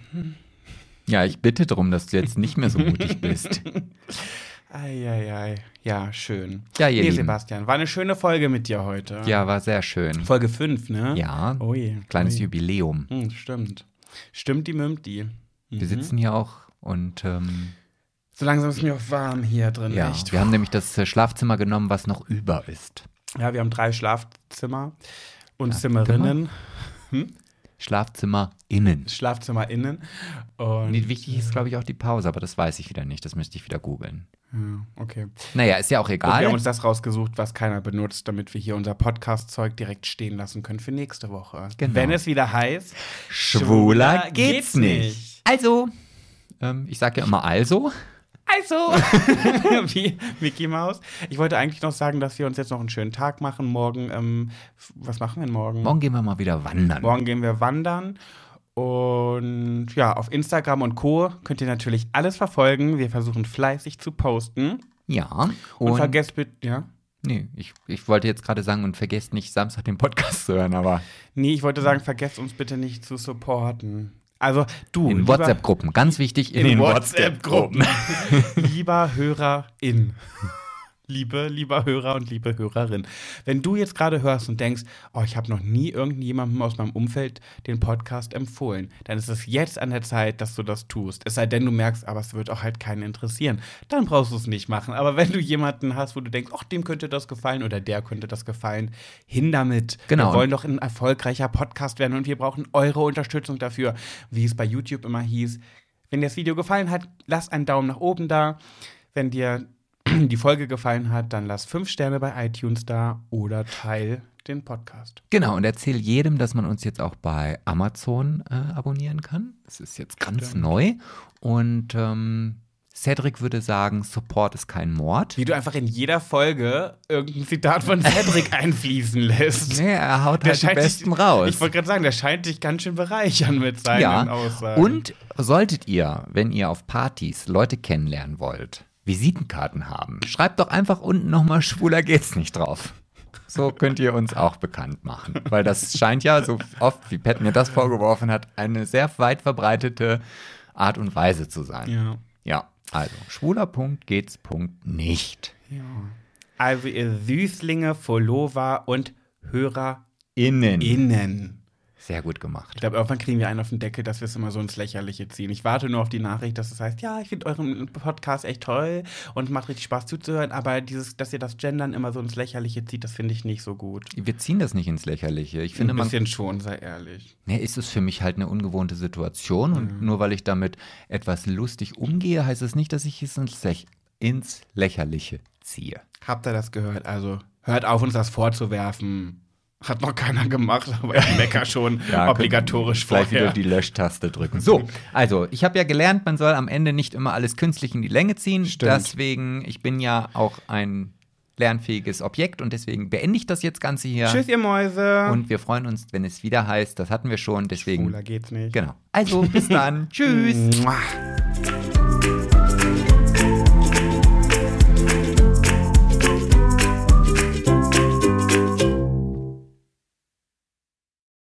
Ja, ich bitte darum, dass du jetzt nicht mehr so mutig bist. Eieiei. Ja, schön. Ja, ihr nee, Lieben. Sebastian, war eine schöne Folge mit dir heute. Ja, war sehr schön. Folge 5, ne? Ja, Ui. kleines ui. Jubiläum. Hm, stimmt. Stimmt die Mimmt die. Wir sitzen hier auch und ähm, So langsam ist mir auch warm hier drin, ja, echt. wir haben nämlich das äh, Schlafzimmer genommen, was noch über ist. Ja, wir haben drei Schlafzimmer und Schlafzimmer? Zimmerinnen. Schlafzimmer innen. Schlafzimmer innen. Und, Nee, wichtig ist, glaube ich, auch die Pause, aber das weiß ich wieder nicht. Das müsste ich wieder googeln. Ja, okay. Naja, ist ja auch Und wir egal. haben uns das rausgesucht, was keiner benutzt, damit wir hier unser Podcast-Zeug direkt stehen lassen können für nächste Woche. Genau. Wenn es wieder heißt, Schwuler geht's nicht. Also, ähm, ich sage ja immer also. Also, wie Mickey Mouse. Ich wollte eigentlich noch sagen, dass wir uns jetzt noch einen schönen Tag machen. Morgen, ähm, was machen wir denn morgen? Morgen gehen wir mal wieder wandern. Morgen gehen wir wandern. Und ja, auf Instagram und Co. könnt ihr natürlich alles verfolgen. Wir versuchen fleißig zu posten. Ja. Und, Und, vergesst bitte, ja? nee, ich, ich wollte jetzt gerade sagen, und vergesst nicht, Samstag den Podcast zu hören, aber Nee, ich wollte sagen, vergesst uns bitte nicht zu supporten. Also du, in WhatsApp-Gruppen. Ganz wichtig, in, in WhatsApp-Gruppen. WhatsApp-Gruppen. lieber Hörerin. Liebe, lieber Hörer und liebe Hörerin. Wenn du jetzt gerade hörst und denkst, oh, ich habe noch nie irgendjemandem aus meinem Umfeld den Podcast empfohlen, dann ist es jetzt an der Zeit, dass du das tust. Es sei denn, du merkst, aber es wird auch halt keinen interessieren. Dann brauchst du es nicht machen. Aber wenn du jemanden hast, wo du denkst, ach, dem könnte das gefallen oder der könnte das gefallen, hin damit. Genau. Wir wollen doch ein erfolgreicher Podcast werden und wir brauchen eure Unterstützung dafür, wie es bei YouTube immer hieß. Wenn dir das Video gefallen hat, lass einen Daumen nach oben da. Wenn dir die Folge gefallen hat, dann lass fünf Sterne bei iTunes da oder teil den Podcast. Genau, und erzähl jedem, dass man uns jetzt auch bei Amazon äh, abonnieren kann. Das ist jetzt ganz Stimmt. neu. Und ähm, Cedric würde sagen, Support ist kein Mord. Wie du einfach in jeder Folge irgendein Zitat von Cedric einfließen lässt. Nee, er haut halt die besten dich, raus. Ich wollte gerade sagen, der scheint dich ganz schön bereichern mit seinen ja. Aussagen. Und solltet ihr, wenn ihr auf Partys Leute kennenlernen wollt, Visitenkarten haben, schreibt doch einfach unten nochmal schwuler geht's nicht drauf. So könnt ihr uns auch bekannt machen. Weil das scheint ja, so oft wie Pat mir das vorgeworfen hat, eine sehr weit verbreitete Art und Weise zu sein. Ja. Ja, also schwuler Punkt geht's Punkt nicht. ja. Also ihr Süßlinge, Follower und HörerInnen. Innen. Sehr gut gemacht. Ich glaube, irgendwann kriegen wir einen auf den Deckel, dass wir es immer so ins Lächerliche ziehen. Ich warte nur auf die Nachricht, dass es heißt, ja, ich finde euren Podcast echt toll und macht richtig Spaß zuzuhören, aber dieses, dass ihr das Gendern immer so ins Lächerliche zieht, das finde ich nicht so gut. Wir ziehen das nicht ins Lächerliche. Ich finde, Ein man bisschen schon, sei ehrlich. Nee, ist es für mich halt eine ungewohnte Situation und nur weil ich damit etwas lustig umgehe, heißt es nicht, dass ich es ins, Läch ins Lächerliche ziehe. Habt ihr das gehört? Also hört auf, uns das vorzuwerfen. Hat noch keiner gemacht, aber ich mecker schon obligatorisch gleich vorher. wieder die Löschtaste drücken. So, also ich habe ja gelernt, man soll am Ende nicht immer alles künstlich in die Länge ziehen. Stimmt. Deswegen, ich bin ja auch ein lernfähiges Objekt und deswegen beende ich das jetzt Ganze hier. Tschüss, ihr Mäuse. Und wir freuen uns, wenn es wieder heißt, das hatten wir schon, deswegen. Schwuler geht's nicht. Genau. Also, bis dann. Tschüss.